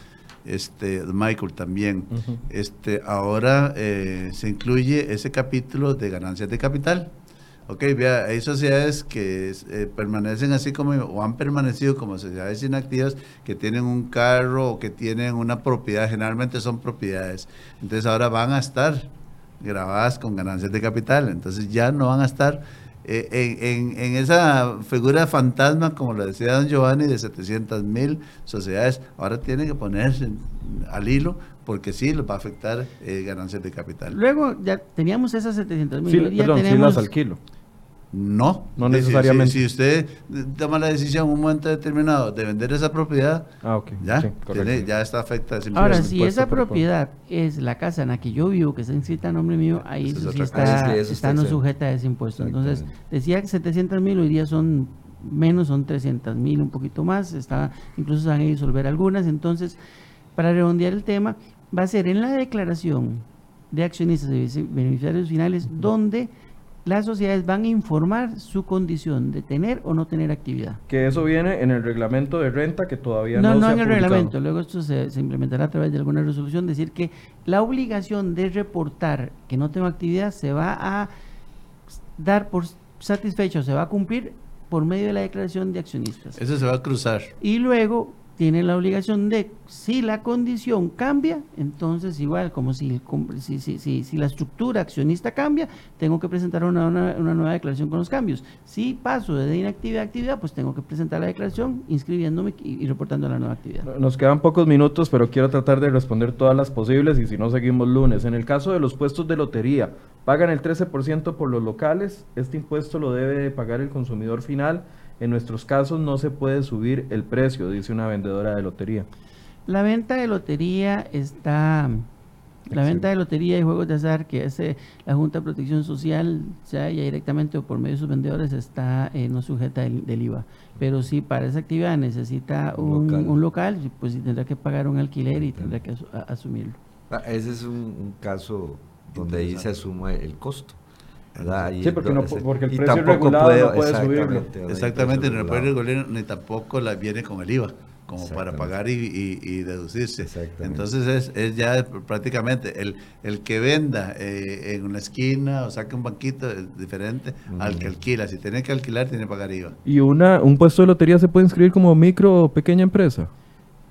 este, Michael también. este, ahora eh, se incluye ese capítulo de ganancias de capital. Ok, vea, hay sociedades que eh, permanecen así como, o han permanecido como sociedades inactivas que tienen un carro o que tienen una propiedad, generalmente son propiedades. Entonces ahora van a estar grabadas con ganancias de capital. Entonces ya no van a estar eh, en, en, esa figura fantasma, como lo decía don Giovanni, de 700 mil sociedades, ahora tienen que ponerse al hilo porque sí les va a afectar eh, ganancias de capital. Luego ya teníamos esas 700 mil. Sí, perdón, sí las alquilo. No, no necesariamente. Si, usted toma la decisión en un momento determinado de vender esa propiedad, ah, okay. ya, ya está afecta. Ahora, si esa propiedad es la casa en la que yo vivo, que está inscrita a nombre mío, ahí eso sí está, está, no sujeta a ese impuesto. Entonces, decía que 700 mil hoy día son menos, son 300 mil, un poquito más, está, incluso se van a disolver algunas. Entonces, para redondear el tema, va a ser en la declaración de accionistas y beneficiarios finales, donde las sociedades van a informar su condición de tener o no tener actividad. Que eso viene en el reglamento de renta que todavía no, no, no en el reglamento, luego esto se, implementará a través de alguna resolución, decir que la obligación de reportar que no tengo actividad se va a dar por satisfecho, se va a cumplir por medio de la declaración de accionistas. Eso se va a cruzar. Y luego tiene la obligación de, si la condición cambia, entonces igual, como si, si, si, si la estructura accionista cambia, tengo que presentar una, nueva declaración con los cambios. Si paso de inactividad a actividad, pues tengo que presentar la declaración inscribiéndome y, reportando la nueva actividad. Nos quedan pocos minutos, pero quiero tratar de responder todas las posibles y si no, seguimos lunes. En el caso de los puestos de lotería, pagan el 13% por los locales, este impuesto lo debe pagar el consumidor final en nuestros casos no se puede subir el precio, dice una vendedora de lotería. La venta de lotería está... La venta de lotería y juegos de azar que hace la Junta de Protección Social, sea ya directamente o por medio de sus vendedores, está eh, no sujeta del, IVA. Pero si para esa actividad necesita un, local. pues tendrá que pagar un alquiler y tendrá que asumirlo. Ah, ese es un, caso donde ahí se asume el costo. Sí, porque, no, porque el precio regulado puede, no puede subirlo. Exactamente, no puede regular ni tampoco la viene con el IVA como para pagar y, deducirse. Entonces es, es, ya prácticamente el, el que venda eh, en una esquina o saque un banquito es diferente al que alquila. Si tiene que alquilar, tiene que pagar IVA. ¿Y una, un puesto de lotería se puede inscribir como micro o pequeña empresa?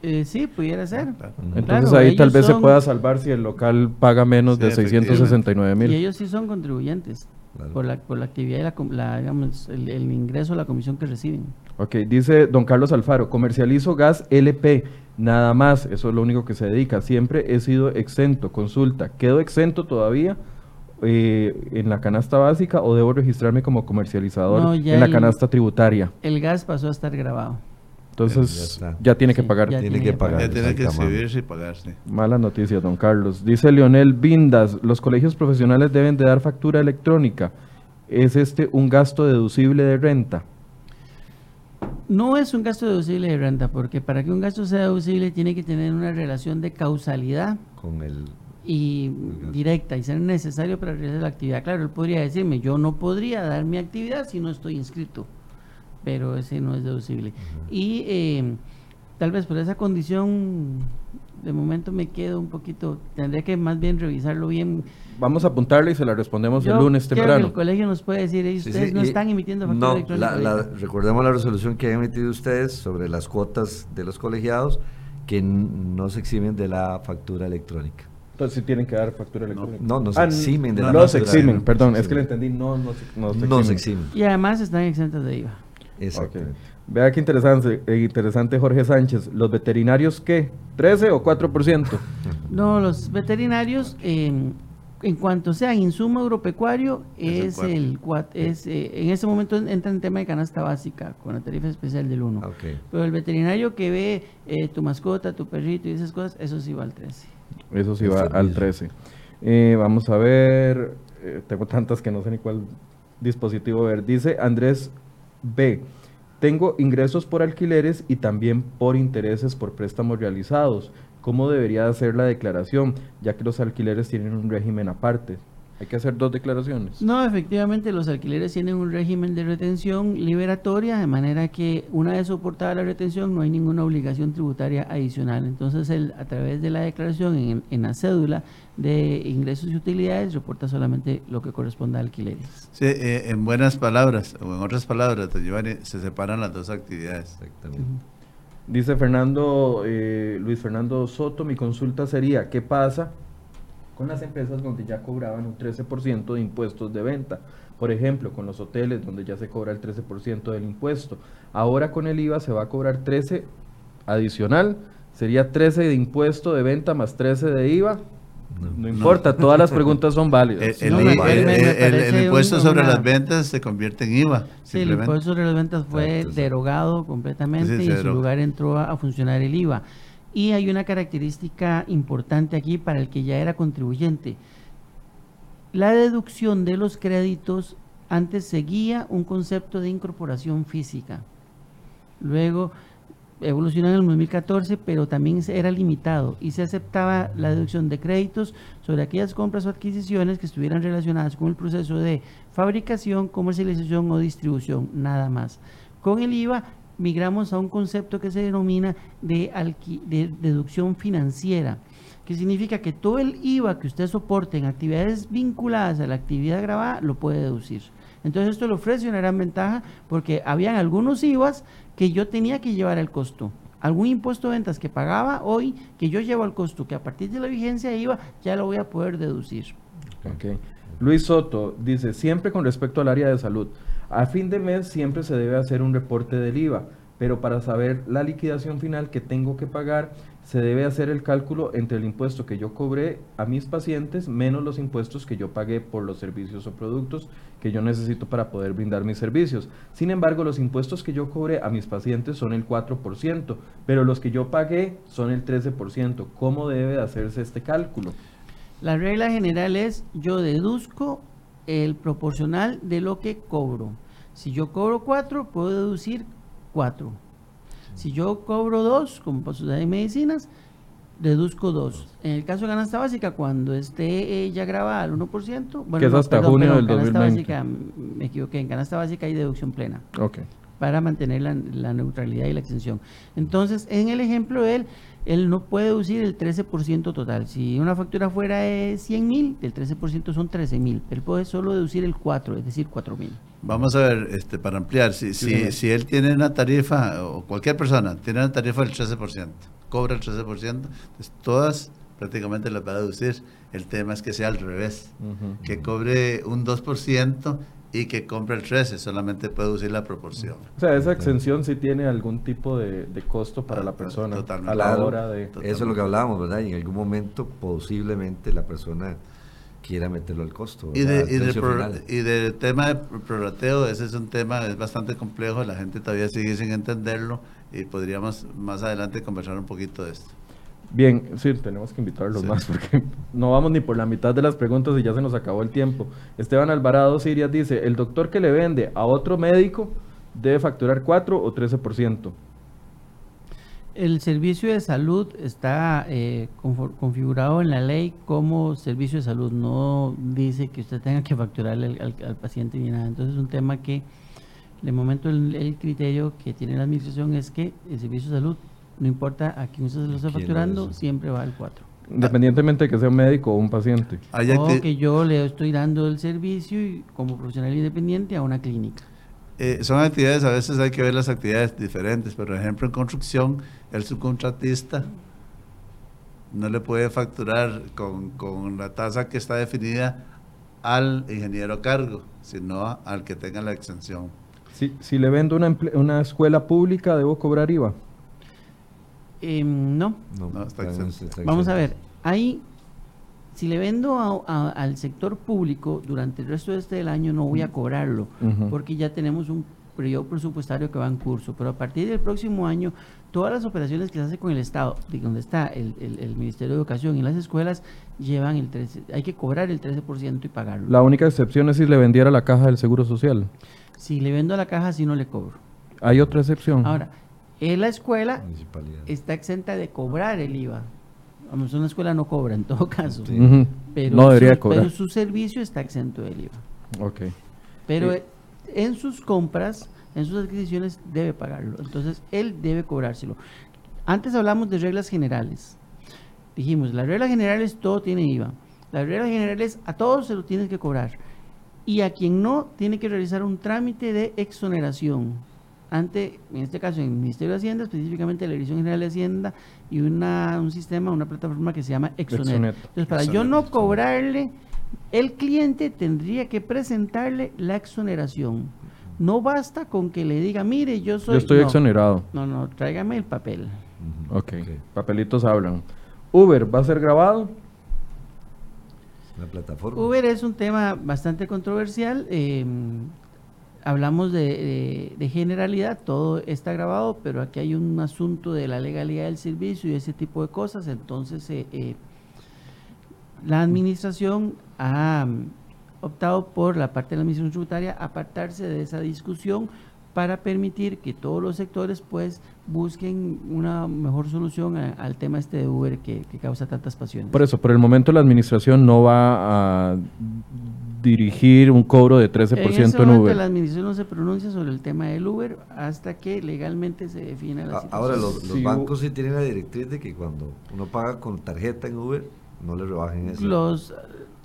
Eh, sí, pudiera ser. Entonces ahí tal vez se pueda salvar si el local paga menos de 669 mil. Y ellos sí son contribuyentes por, la, por la actividad y la, digamos, el, ingreso a la comisión que reciben. Ok, dice don Carlos Alfaro, comercializo gas LP, nada más, eso es lo único que se dedica. Siempre he sido exento. Consulta, ¿quedo exento todavía? Eh, en la canasta básica o debo registrarme como comercializador en la canasta tributaria? El gas pasó a estar grabado. Entonces ya, tiene que pagar. Ya tiene, que pagar. Ya tiene que subirse y pagarse. Mala noticia, don Carlos. Dice Leonel Vindas, los colegios profesionales deben de dar factura electrónica. ¿Es este un gasto deducible de renta? No es un gasto deducible de renta, porque para que un gasto sea deducible tiene que tener una relación de causalidad con el y directa y ser necesario para realizar la actividad. Claro, él podría decirme, yo no podría dar mi actividad si no estoy inscrito pero ese no es deducible. Y eh, tal vez por esa condición, de momento me quedo un poquito, tendré que más bien revisarlo bien. Vamos a apuntarle y se la respondemos el lunes temprano. Que el colegio nos puede decir, ustedes no están emitiendo factura electrónica. recordemos la resolución que han emitido ustedes sobre las cuotas de los colegiados que no se eximen de la factura electrónica. Entonces sí tienen que dar factura electrónica. No, no, se ah, eximen de la No se eximen, perdón, es que le entendí, no, no, se, no se eximen. Y además están exentos de IVA. Vea qué interesante, eh, interesante Jorge Sánchez. ¿Los veterinarios qué? ¿13 o 4%? no, los veterinarios, en cuanto sea insumo agropecuario, es, el, es eh, en ese momento entra en tema de canasta básica con la tarifa especial del 1. Pero el veterinario que ve eh, tu mascota, tu perrito y esas cosas, eso sí va al 13. Eso sí va al 13. vamos a ver, tengo tantas que no sé ni cuál dispositivo ver. Dice Andrés B. Tengo ingresos por alquileres y también por intereses por préstamos realizados. ¿Cómo debería hacer la declaración? Ya que los alquileres tienen un régimen aparte. Hay que hacer dos declaraciones. No, efectivamente los alquileres tienen un régimen de retención liberatoria, de manera que una vez soportada la retención no hay ninguna obligación tributaria adicional. Entonces, él, a través de la declaración en, en la cédula de ingresos y utilidades, reporta solamente lo que corresponde a alquileres. Sí, eh, en buenas palabras, o en otras palabras, Giovanni, se separan las dos actividades. Exactamente. Dice Fernando, eh, Luis Fernando Soto, mi consulta sería, ¿qué pasa con las empresas donde ya cobraban un 13% de impuestos de venta? Por ejemplo, con los hoteles donde ya se cobra el 13% del impuesto. Ahora con el IVA se va a cobrar 13 adicional, sería 13 de impuesto de venta más 13 de IVA. No, importa, todas las preguntas son válidas. El, el- el- impuesto sobre una- las ventas se convierte en IVA. Sí, el impuesto sobre las ventas fue derogado completamente Sí, y en su lugar entró a, a funcionar el IVA. Y hay una característica importante aquí para el que ya era contribuyente. La deducción de los créditos antes seguía un concepto de incorporación física. Luego evolucionó en el 2014, pero también era limitado y se aceptaba la deducción de créditos sobre aquellas compras o adquisiciones que estuvieran relacionadas con el proceso de fabricación, comercialización o distribución, nada más. Con el IVA migramos a un concepto que se denomina de, deducción financiera, que significa que todo el IVA que usted soporte en actividades vinculadas a la actividad grabada lo puede deducir. Entonces esto le ofrece una gran ventaja porque habían algunos IVAs que yo tenía que llevar el costo. Algún impuesto de ventas que pagaba hoy, que yo llevo al costo, que a partir de la vigencia de IVA ya lo voy a poder deducir. Luis Soto dice, siempre con respecto al área de salud, a fin de mes siempre se debe hacer un reporte del IVA, pero para saber la liquidación final que tengo que pagar, se debe hacer el cálculo entre el impuesto que yo cobré a mis pacientes menos los impuestos que yo pagué por los servicios o productos que yo necesito para poder brindar mis servicios. Sin embargo, los impuestos que yo cobré a mis pacientes son el 4%, pero los que yo pagué son el 13%. ¿Cómo debe de hacerse este cálculo? La regla general es yo deduzco el proporcional de lo que cobro. Si yo cobro 4, puedo deducir 4. Si yo cobro 2, como para sociedad de medicinas, deduzco 2. En el caso de canasta básica, cuando esté eh, ya grabada al 1%, bueno, Que es no, hasta perdón, junio perdón, del canasta 2020. básica, mm, me equivoqué, en canasta básica hay deducción plena Ok. para mantener la, la neutralidad y la exención. Entonces, en el ejemplo de él, él no puede deducir el 13% total. Si una factura fuera de 100 mil, el 13% son 13 mil. Él puede solo deducir el 4, es decir, 4 mil. Vamos a ver, este, para ampliar, si, si, si él tiene una tarifa, o cualquier persona tiene una tarifa del 13%, cobra el 13%, pues todas prácticamente las va a deducir. El tema es que sea al revés, que cobre un 2% y que compre el 13%, solamente puede deducir la proporción. O sea, esa exención sí tiene algún tipo de, de costo para Ah, la to- persona totalmente. a la Claro. hora de... Totalmente. Eso es lo que hablábamos, ¿verdad? Y en algún momento posiblemente la persona quiera meterlo al costo. Y, de, y, del pro- y del tema de prorrateo, ese es un tema es bastante complejo, la gente todavía sigue sin entenderlo y podríamos más adelante conversar un poquito de esto. Bien, sí, tenemos que invitarlos Sí. más porque no vamos ni por la mitad de las preguntas y ya se nos acabó el tiempo. Esteban Alvarado Sirias dice, el doctor que le vende a otro médico debe facturar 4 o 13%. El servicio de salud está eh, confor- configurado en la ley como servicio de salud. No dice que usted tenga que facturarle al, al- al paciente ni nada. Entonces es un tema que, de momento, el, el criterio que tiene la administración es que el servicio de salud, no importa a quién usted se lo está ¿Quién lo facturando, es? siempre va al 4. Independientemente de que sea un médico o un paciente. O que yo le estoy dando el servicio y- como profesional independiente a una clínica. eh, son actividades, a veces hay que ver las actividades diferentes, por ejemplo en construcción, el subcontratista no le puede facturar con, con la tasa que está definida al ingeniero a cargo, sino a- al que tenga la exención. Si, si le vendo una, una escuela pública, ¿debo cobrar IVA? Em, no, No, está está- exento. está Vamos a ver, ahí, si le vendo a- a- al sector público durante el resto de este del año no voy a cobrarlo, porque ya tenemos un periodo presupuestario que va en curso, pero a partir del próximo año, todas las operaciones que se hacen con el Estado, de donde está el, el- el Ministerio de Educación y las escuelas, llevan el 13, hay que cobrar el 13% y pagarlo. La única excepción es si le vendiera la caja del Seguro Social. Si le vendo a la caja, sí no le cobro. Hay otra excepción. Ahora, en la escuela está exenta de cobrar el IVA. Vamos, una escuela no cobra en todo caso. Sí. Pero, No debería su, cobrar. pero su servicio está exento del IVA. Ok. Pero Sí. en sus compras, en sus adquisiciones, debe pagarlo. Entonces, él debe cobrárselo. Antes hablamos de reglas generales. Dijimos, las reglas generales todo tiene IVA. Las reglas generales a todos se lo tienes que cobrar. Y a quien no, tiene que realizar un trámite de exoneración ante, en este caso, en el Ministerio de Hacienda, específicamente la Dirección General de Hacienda y una, un sistema, una plataforma que se llama Exonet. Exonet. Entonces, para yo no cobrarle, el cliente tendría que presentarle la exoneración. No basta con que le diga, mire, yo soy... Yo estoy no, exonerado. No, no, tráigame el papel. Ok. Papelitos hablan. Uber, ¿va a ser grabado? Una plataforma. Uber es un tema bastante controversial. eh, hablamos de, generalidad, todo está grabado, pero aquí hay un asunto de la legalidad del servicio y ese tipo de cosas. Entonces, eh, eh, la administración ha mm, optado por la parte de la administración tributaria apartarse de esa discusión para permitir que todos los sectores pues busquen una mejor solución al tema este de Uber que, que causa tantas pasiones. Por eso, por el momento la administración no va a dirigir un cobro de 13% En ese en Uber. la administración no se pronuncia sobre el tema del Uber hasta que legalmente se defina la situación. Ahora, los, los Sí, bancos sí tienen la directriz de que cuando uno paga con tarjeta en Uber, no le rebajen eso. Los,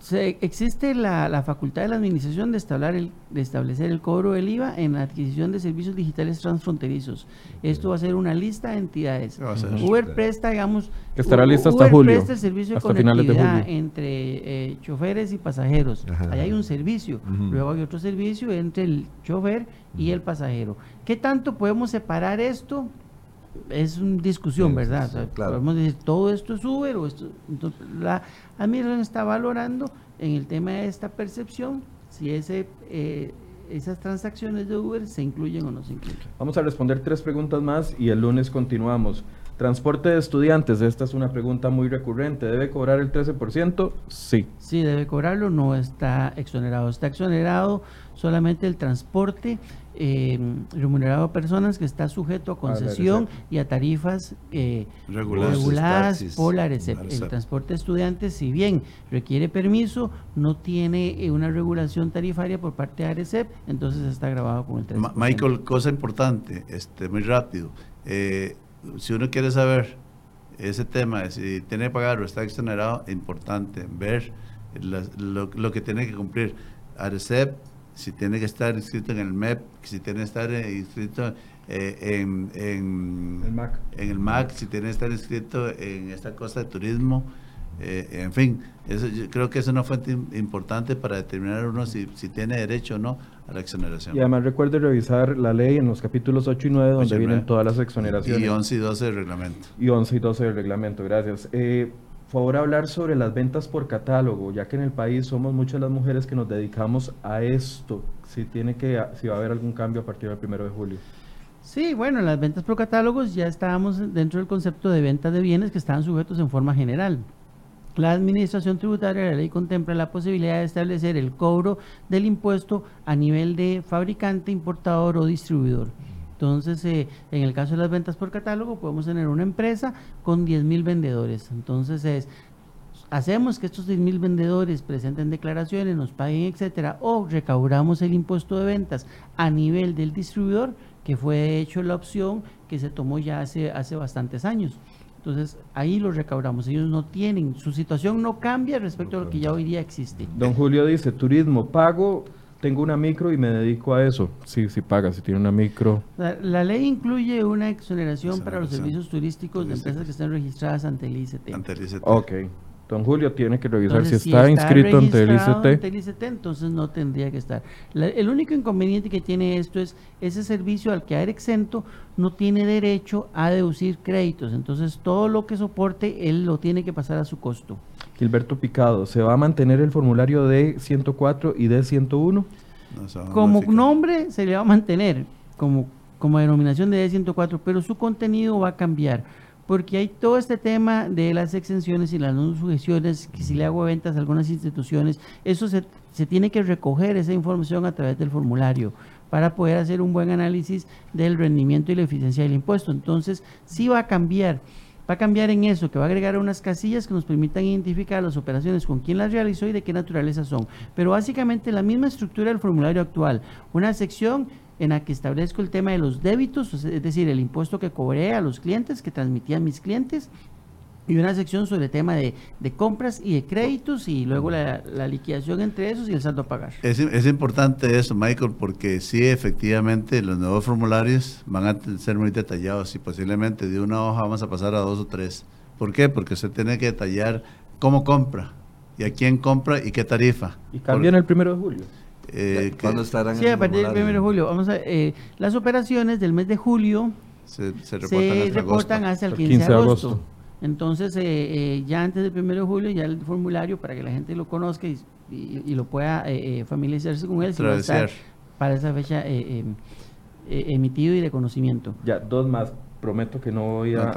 se- existe la, la facultad de la administración de establecer, el, de establecer el cobro del IVA en la adquisición de servicios digitales transfronterizos. Esto va a ser una lista de entidades. Uber presta, digamos, Que estará U- lista hasta Uber julio, presta el servicio de conectividad entre eh, choferes y pasajeros. Ajá. Ahí hay un servicio. Luego hay otro servicio entre el chofer y el pasajero. ¿Qué tanto podemos separar esto? Es una discusión, Sí, ¿verdad? sí, O sea, claro. Podemos decir, todo esto es Uber o esto... Entonces, la administración está valorando en el tema de esta percepción si ese, eh, esas transacciones de Uber se incluyen o no se incluyen. Vamos a responder tres preguntas más y el lunes continuamos. Transporte de estudiantes, esta es una pregunta muy recurrente. ¿Debe cobrar el 13%? Sí. Sí, debe cobrarlo, no está exonerado. Está exonerado solamente el transporte eh, remunerado a personas que está sujeto a la concesión y a tarifas eh, Reguladas. reguladas taxis, por la RCEP. la El transporte de estudiantes, si bien requiere permiso, no tiene eh, una regulación tarifaria por parte de ARECEP, entonces está grabado con el 13%. Ma- Michael, cosa importante, este, muy rápido. Eh, si uno quiere saber ese tema, de si tiene que pagar o está exonerado, importante ver las- lo, lo que tiene que cumplir. ARCEP, si tiene que estar inscrito en el MEP, si tiene que estar eh, inscrito eh, en, en, El MAC. en el MAC, si tiene que estar inscrito en esta cosa de turismo. eh, en fin, eso, yo creo que es una fuente im- importante para determinar uno si, si tiene derecho o no a la exoneración. Y además recuerde revisar la ley en los capítulos 8 y 9 donde 8 y vienen 9. todas las exoneraciones. Y 11 y 12 del reglamento. Y 11 y 12 del reglamento, gracias. Eh, favor hablar sobre las ventas por catálogo, ya que en el país somos muchas las mujeres que nos dedicamos a esto. Si tiene que, si va a haber algún cambio a partir del primero de julio. Sí, bueno, las ventas por catálogos ya estábamos dentro del concepto de ventas de bienes que estaban sujetos en forma general. La administración tributaria de la ley contempla la posibilidad de establecer el cobro del impuesto a nivel de fabricante, importador o distribuidor. Entonces, eh, en el caso de las ventas por catálogo, podemos tener una empresa con 10.000 vendedores. Entonces, es, hacemos que estos 10.000 vendedores presenten declaraciones, nos paguen, etcétera, o recaudamos el impuesto de ventas a nivel del distribuidor, que fue de hecho la opción que se tomó ya hace, hace bastantes años. Entonces, ahí lo recaudamos. Ellos no tienen, su situación no cambia respecto a lo que ya hoy día existe. Don Julio dice, turismo, pago, tengo una micro y me dedico a eso. Sí, sí paga, si tiene una micro. La, la ley incluye una exoneración para los servicios turísticos de empresas que estén registradas ante el ICT. Ante el ICT. Ok. Don Julio tiene que revisar Entonces, si está, inscrito ante el ICT. ante el ICT, entonces no tendría que estar. La- el único inconveniente que tiene esto es ese servicio al quedar exento no tiene derecho a deducir créditos. Entonces todo lo que soporte él lo tiene que pasar a su costo. Gilberto Picado, ¿se va a mantener el formulario D104 y D101? No se va a Como nombre se le va a mantener como, como denominación de D104, pero su contenido va a cambiar. Porque hay todo este tema de las exenciones y las no sujeciones, que si le hago ventas a algunas instituciones, eso se, se tiene que recoger esa información a través del formulario para poder hacer un buen análisis del rendimiento y la eficiencia del impuesto. Entonces, sí va a cambiar. Va a cambiar en eso, que va a agregar unas casillas que nos permitan identificar las operaciones, con quién las realizó y de qué naturaleza son. Pero básicamente la misma estructura del formulario actual. Una sección en la que establezco el tema de los débitos, es decir, el impuesto que cobré a los clientes, que transmitían mis clientes, y una sección sobre el tema de, compras y de créditos y luego la, liquidación entre esos y el saldo a pagar. Es, es, importante eso, Michael, porque sí, efectivamente, los nuevos formularios van a ser muy detallados y posiblemente de una hoja vamos a pasar a dos o tres. ¿Por qué? Porque usted tiene que detallar cómo compra y a quién compra y qué tarifa. ¿Y cambian el primero de julio? Eh, ¿Cuándo estarán Sí, a partir del primero de julio. Vamos a, eh, las operaciones del mes de julio se, reportan, hasta, el 15, de agosto. Entonces, eh, eh, ya antes del 1 de julio, ya el formulario para que la gente lo conozca y, lo pueda eh, familiarizarse con él, va a estar para esa fecha em, emitido y de conocimiento. Ya, dos más. Prometo que no voy a,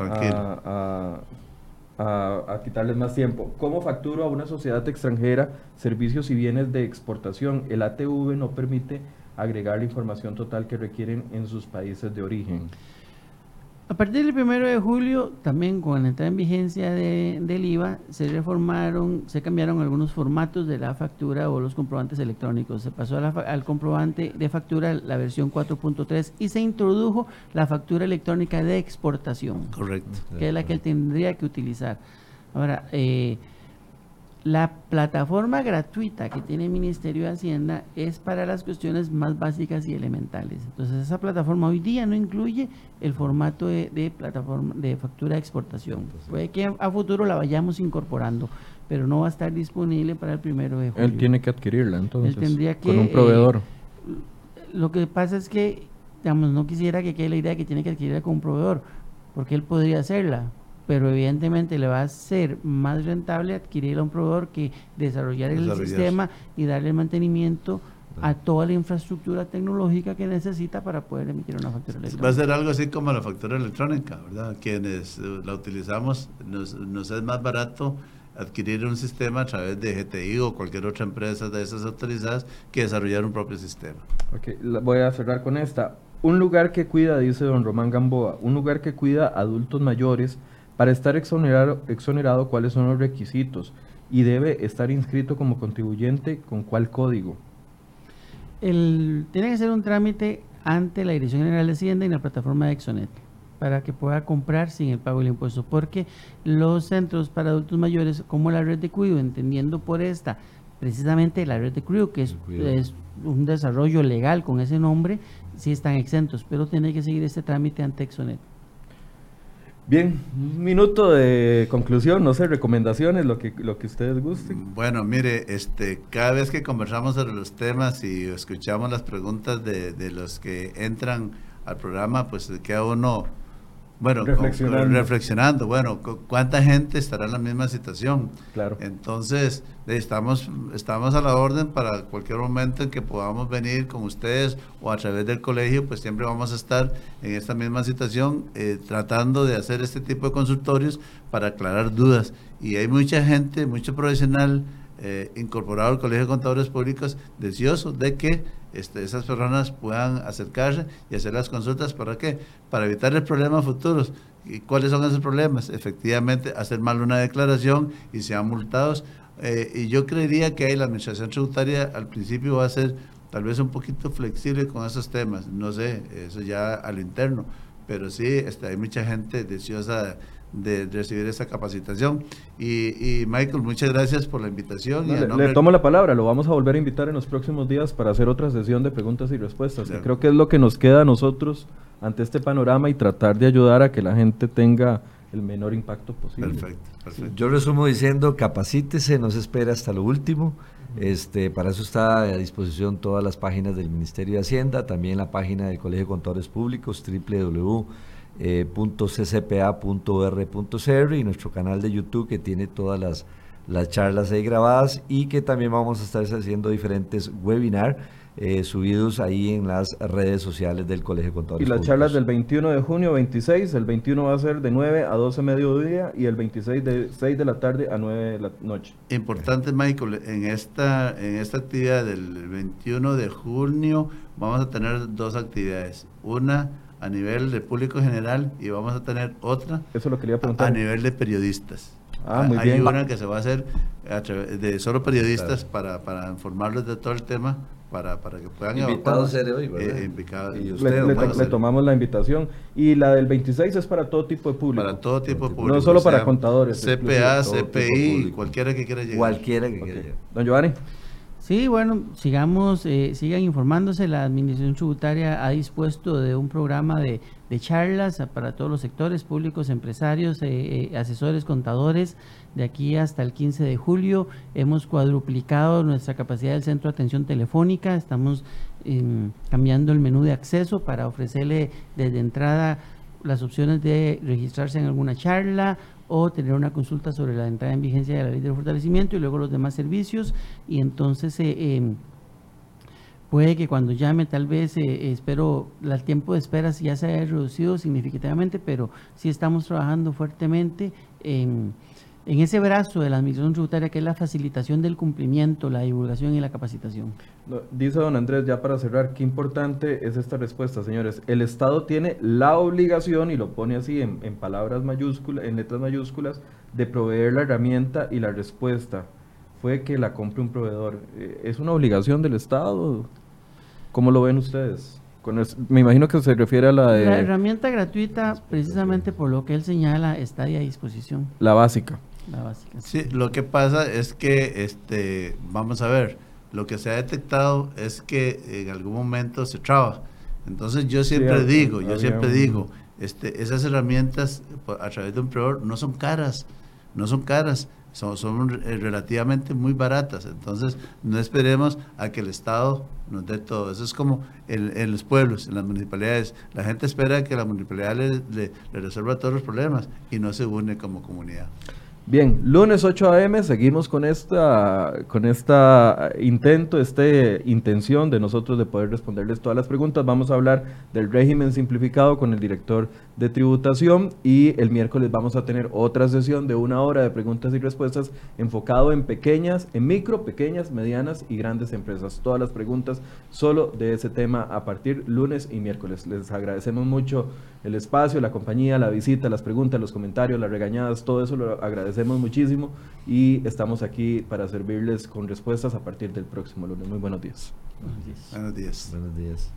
a, quitarles más tiempo. ¿Cómo facturo a una sociedad extranjera servicios y bienes de exportación? El ATV no permite agregar la información total que requieren en sus países de origen. A partir del 1 de julio, también con la entrada en vigencia del IVA, se reformaron, se cambiaron algunos formatos de la factura o los comprobantes electrónicos. Se pasó al comprobante de factura la versión 4.3 y se introdujo la factura electrónica de exportación. Correcto. Que es la que él tendría que utilizar. Ahora, eh, la plataforma gratuita que tiene el Ministerio de Hacienda es para las cuestiones más básicas y elementales. Entonces esa plataforma hoy día no incluye el formato de, plataforma de factura de exportación. Puede que a futuro la vayamos incorporando, pero no va a estar disponible para el primero de julio. Él tiene que adquirirla entonces. Él tendría que, con un proveedor. Eh, lo que pasa es que, digamos, no quisiera que quede la idea que tiene que adquirirla con un proveedor, porque él podría hacerla pero evidentemente le va a ser más rentable adquirir a un proveedor que desarrollar el sistema y darle mantenimiento a toda la infraestructura tecnológica que necesita para poder emitir una factura electrónica. Va a ser algo así como la factura electrónica, ¿verdad? Quienes eh, la utilizamos nos, es más barato adquirir un sistema a través de GTI o cualquier otra empresa de esas autorizadas que desarrollar un propio sistema. Ok, voy a cerrar con esta. Un lugar que cuida, dice don Román Gamboa, un lugar que cuida adultos mayores para estar exonerado, exonerado, ¿cuáles son los requisitos? Y debe estar inscrito como contribuyente con cuál código. El, tiene que ser un trámite ante la Dirección General de Hacienda y la plataforma de Exonet para que pueda comprar sin el pago del impuesto, porque los centros para adultos mayores, como la red de cuido, entendiendo por esta, precisamente la red de cuido, que es, es, un desarrollo legal con ese nombre, sí están exentos, pero tiene que seguir este trámite ante Exonet. Bien, un minuto de conclusión, no sé, recomendaciones, lo que, lo que ustedes gusten. Bueno, mire, este, cada vez que conversamos sobre los temas y escuchamos las preguntas de, de los que entran al programa, pues queda uno bueno, reflexionando. bueno, ¿cuánta gente estará en la misma situación? Claro. Entonces, estamos, estamos a la orden para cualquier momento en que podamos venir con ustedes o a través del colegio, pues siempre vamos a estar en esta misma situación, eh, tratando de hacer este tipo de consultorios para aclarar dudas. Y hay mucha gente, mucho profesional eh, incorporado al Colegio de Contadores Públicos, deseoso de que este, esas personas puedan acercarse y hacer las consultas. ¿Para qué? Para evitar el problema futuros. ¿Y cuáles son esos problemas? Efectivamente, hacer mal una declaración y sean multados. Eh, y yo creería que ahí la administración tributaria al principio va a ser tal vez un poquito flexible con esos temas. No sé, eso ya al interno. Pero sí, este, hay mucha gente deseosa de, recibir esa capacitación. Y, Michael, muchas gracias por la invitación. le, tomo la palabra, lo vamos a volver a invitar en los próximos días para hacer otra sesión de preguntas y respuestas. creo que es lo que nos queda a nosotros ante este panorama y tratar de ayudar a que la gente tenga el menor impacto posible. Perfecto, perfecto. Yo resumo diciendo, capacítese, no se espera hasta lo último. Este, para eso está a disposición todas las páginas del Ministerio de Hacienda, también la página del Colegio de Contadores Públicos, www eh, .ccpa.r.cr y nuestro canal de YouTube que tiene todas las, las charlas ahí grabadas y que también vamos a estar haciendo diferentes webinars eh, subidos ahí en las redes sociales del Colegio Contadores. Y las charlas del 21 de junio, 26, el 21 va a ser de 9 a 12 mediodía y el 26 de 6 de la tarde a 9 de la noche. Importante, Michael, en esta, en esta actividad del 21 de junio vamos a tener dos actividades. Una a nivel de público general y vamos a tener otra Eso lo quería a, preguntar. a nivel de periodistas. Ah, muy Hay bien. una que se va a hacer a de solo periodistas para, para informarles de todo el tema, para, para que puedan Invitado evacuar. seré hoy, ¿verdad? Eh, invitado- Y Le, usted, le le tomamos la invitación. Y la del 26 es para todo tipo de público. Para todo tipo de No público. solo para sea contadores, CPA, CPI, cualquiera que quiera llegar. Cualquiera que quiera llegar. Don Giovanni. Sí, bueno, sigamos, eh, sigan informándose. La Administración Tributaria ha dispuesto de un programa de, de charlas para todos los sectores públicos, empresarios, eh, eh, asesores, contadores. De aquí hasta el 15 de julio hemos cuadruplicado nuestra capacidad del centro de atención telefónica. Estamos em, cambiando el menú de acceso para ofrecerle desde entrada las opciones de registrarse en alguna charla o tener una consulta sobre la entrada en vigencia de la ley del fortalecimiento y luego los demás servicios. Y entonces eh, em, puede que cuando llame tal vez eh, espero el tiempo de espera ya se haya reducido significativamente pero sí estamos trabajando fuertemente en, en ese brazo de la administración tributaria que es la facilitación del cumplimiento la divulgación y la capacitación No, Dice don Andrés, ya para cerrar, qué importante es esta respuesta, señores. El Estado tiene la obligación, y lo pone así en, en palabras mayúsculas, en letras mayúsculas, de proveer la herramienta y la respuesta. Fue que la compre un proveedor. Eh, ¿Es una obligación del Estado? ¿Cómo lo ven ustedes? Con es- me imagino que se refiere a la de la herramienta gratuita precisamente por lo que él señala está ahí a disposición la básica. La básica Sí, lo que pasa es que, este, vamos a ver, lo que se ha detectado es que en algún momento se traba. Entonces yo siempre digo, yo siempre un- digo, este, esas herramientas por- a través de un proveedor no son caras, no son caras, son, son eh, relativamente muy baratas. Entonces no esperemos a que el Estado nos dé todo. Eso es como en, en los pueblos, en las municipalidades. La gente espera que la municipalidad le, le- le resuelva todos los problemas y no se une como comunidad. Bien, lunes 8 a.m. seguimos con esta, con esta eh, intento, esta intención de nosotros de poder responderles todas las preguntas. Vamos a hablar del régimen simplificado con el director de tributación y el miércoles vamos a tener otra sesión de una hora de preguntas y respuestas enfocado en pequeñas, en micro, pequeñas, medianas y grandes empresas. Todas las preguntas solo de ese tema a partir lunes y miércoles. Les agradecemos mucho el espacio, la compañía, la visita, las preguntas, los comentarios, las regañadas, todo eso lo agradecemos muchísimo y estamos aquí para servirles con respuestas a partir del próximo lunes. Muy buenos días. Buenos días. Buenos días.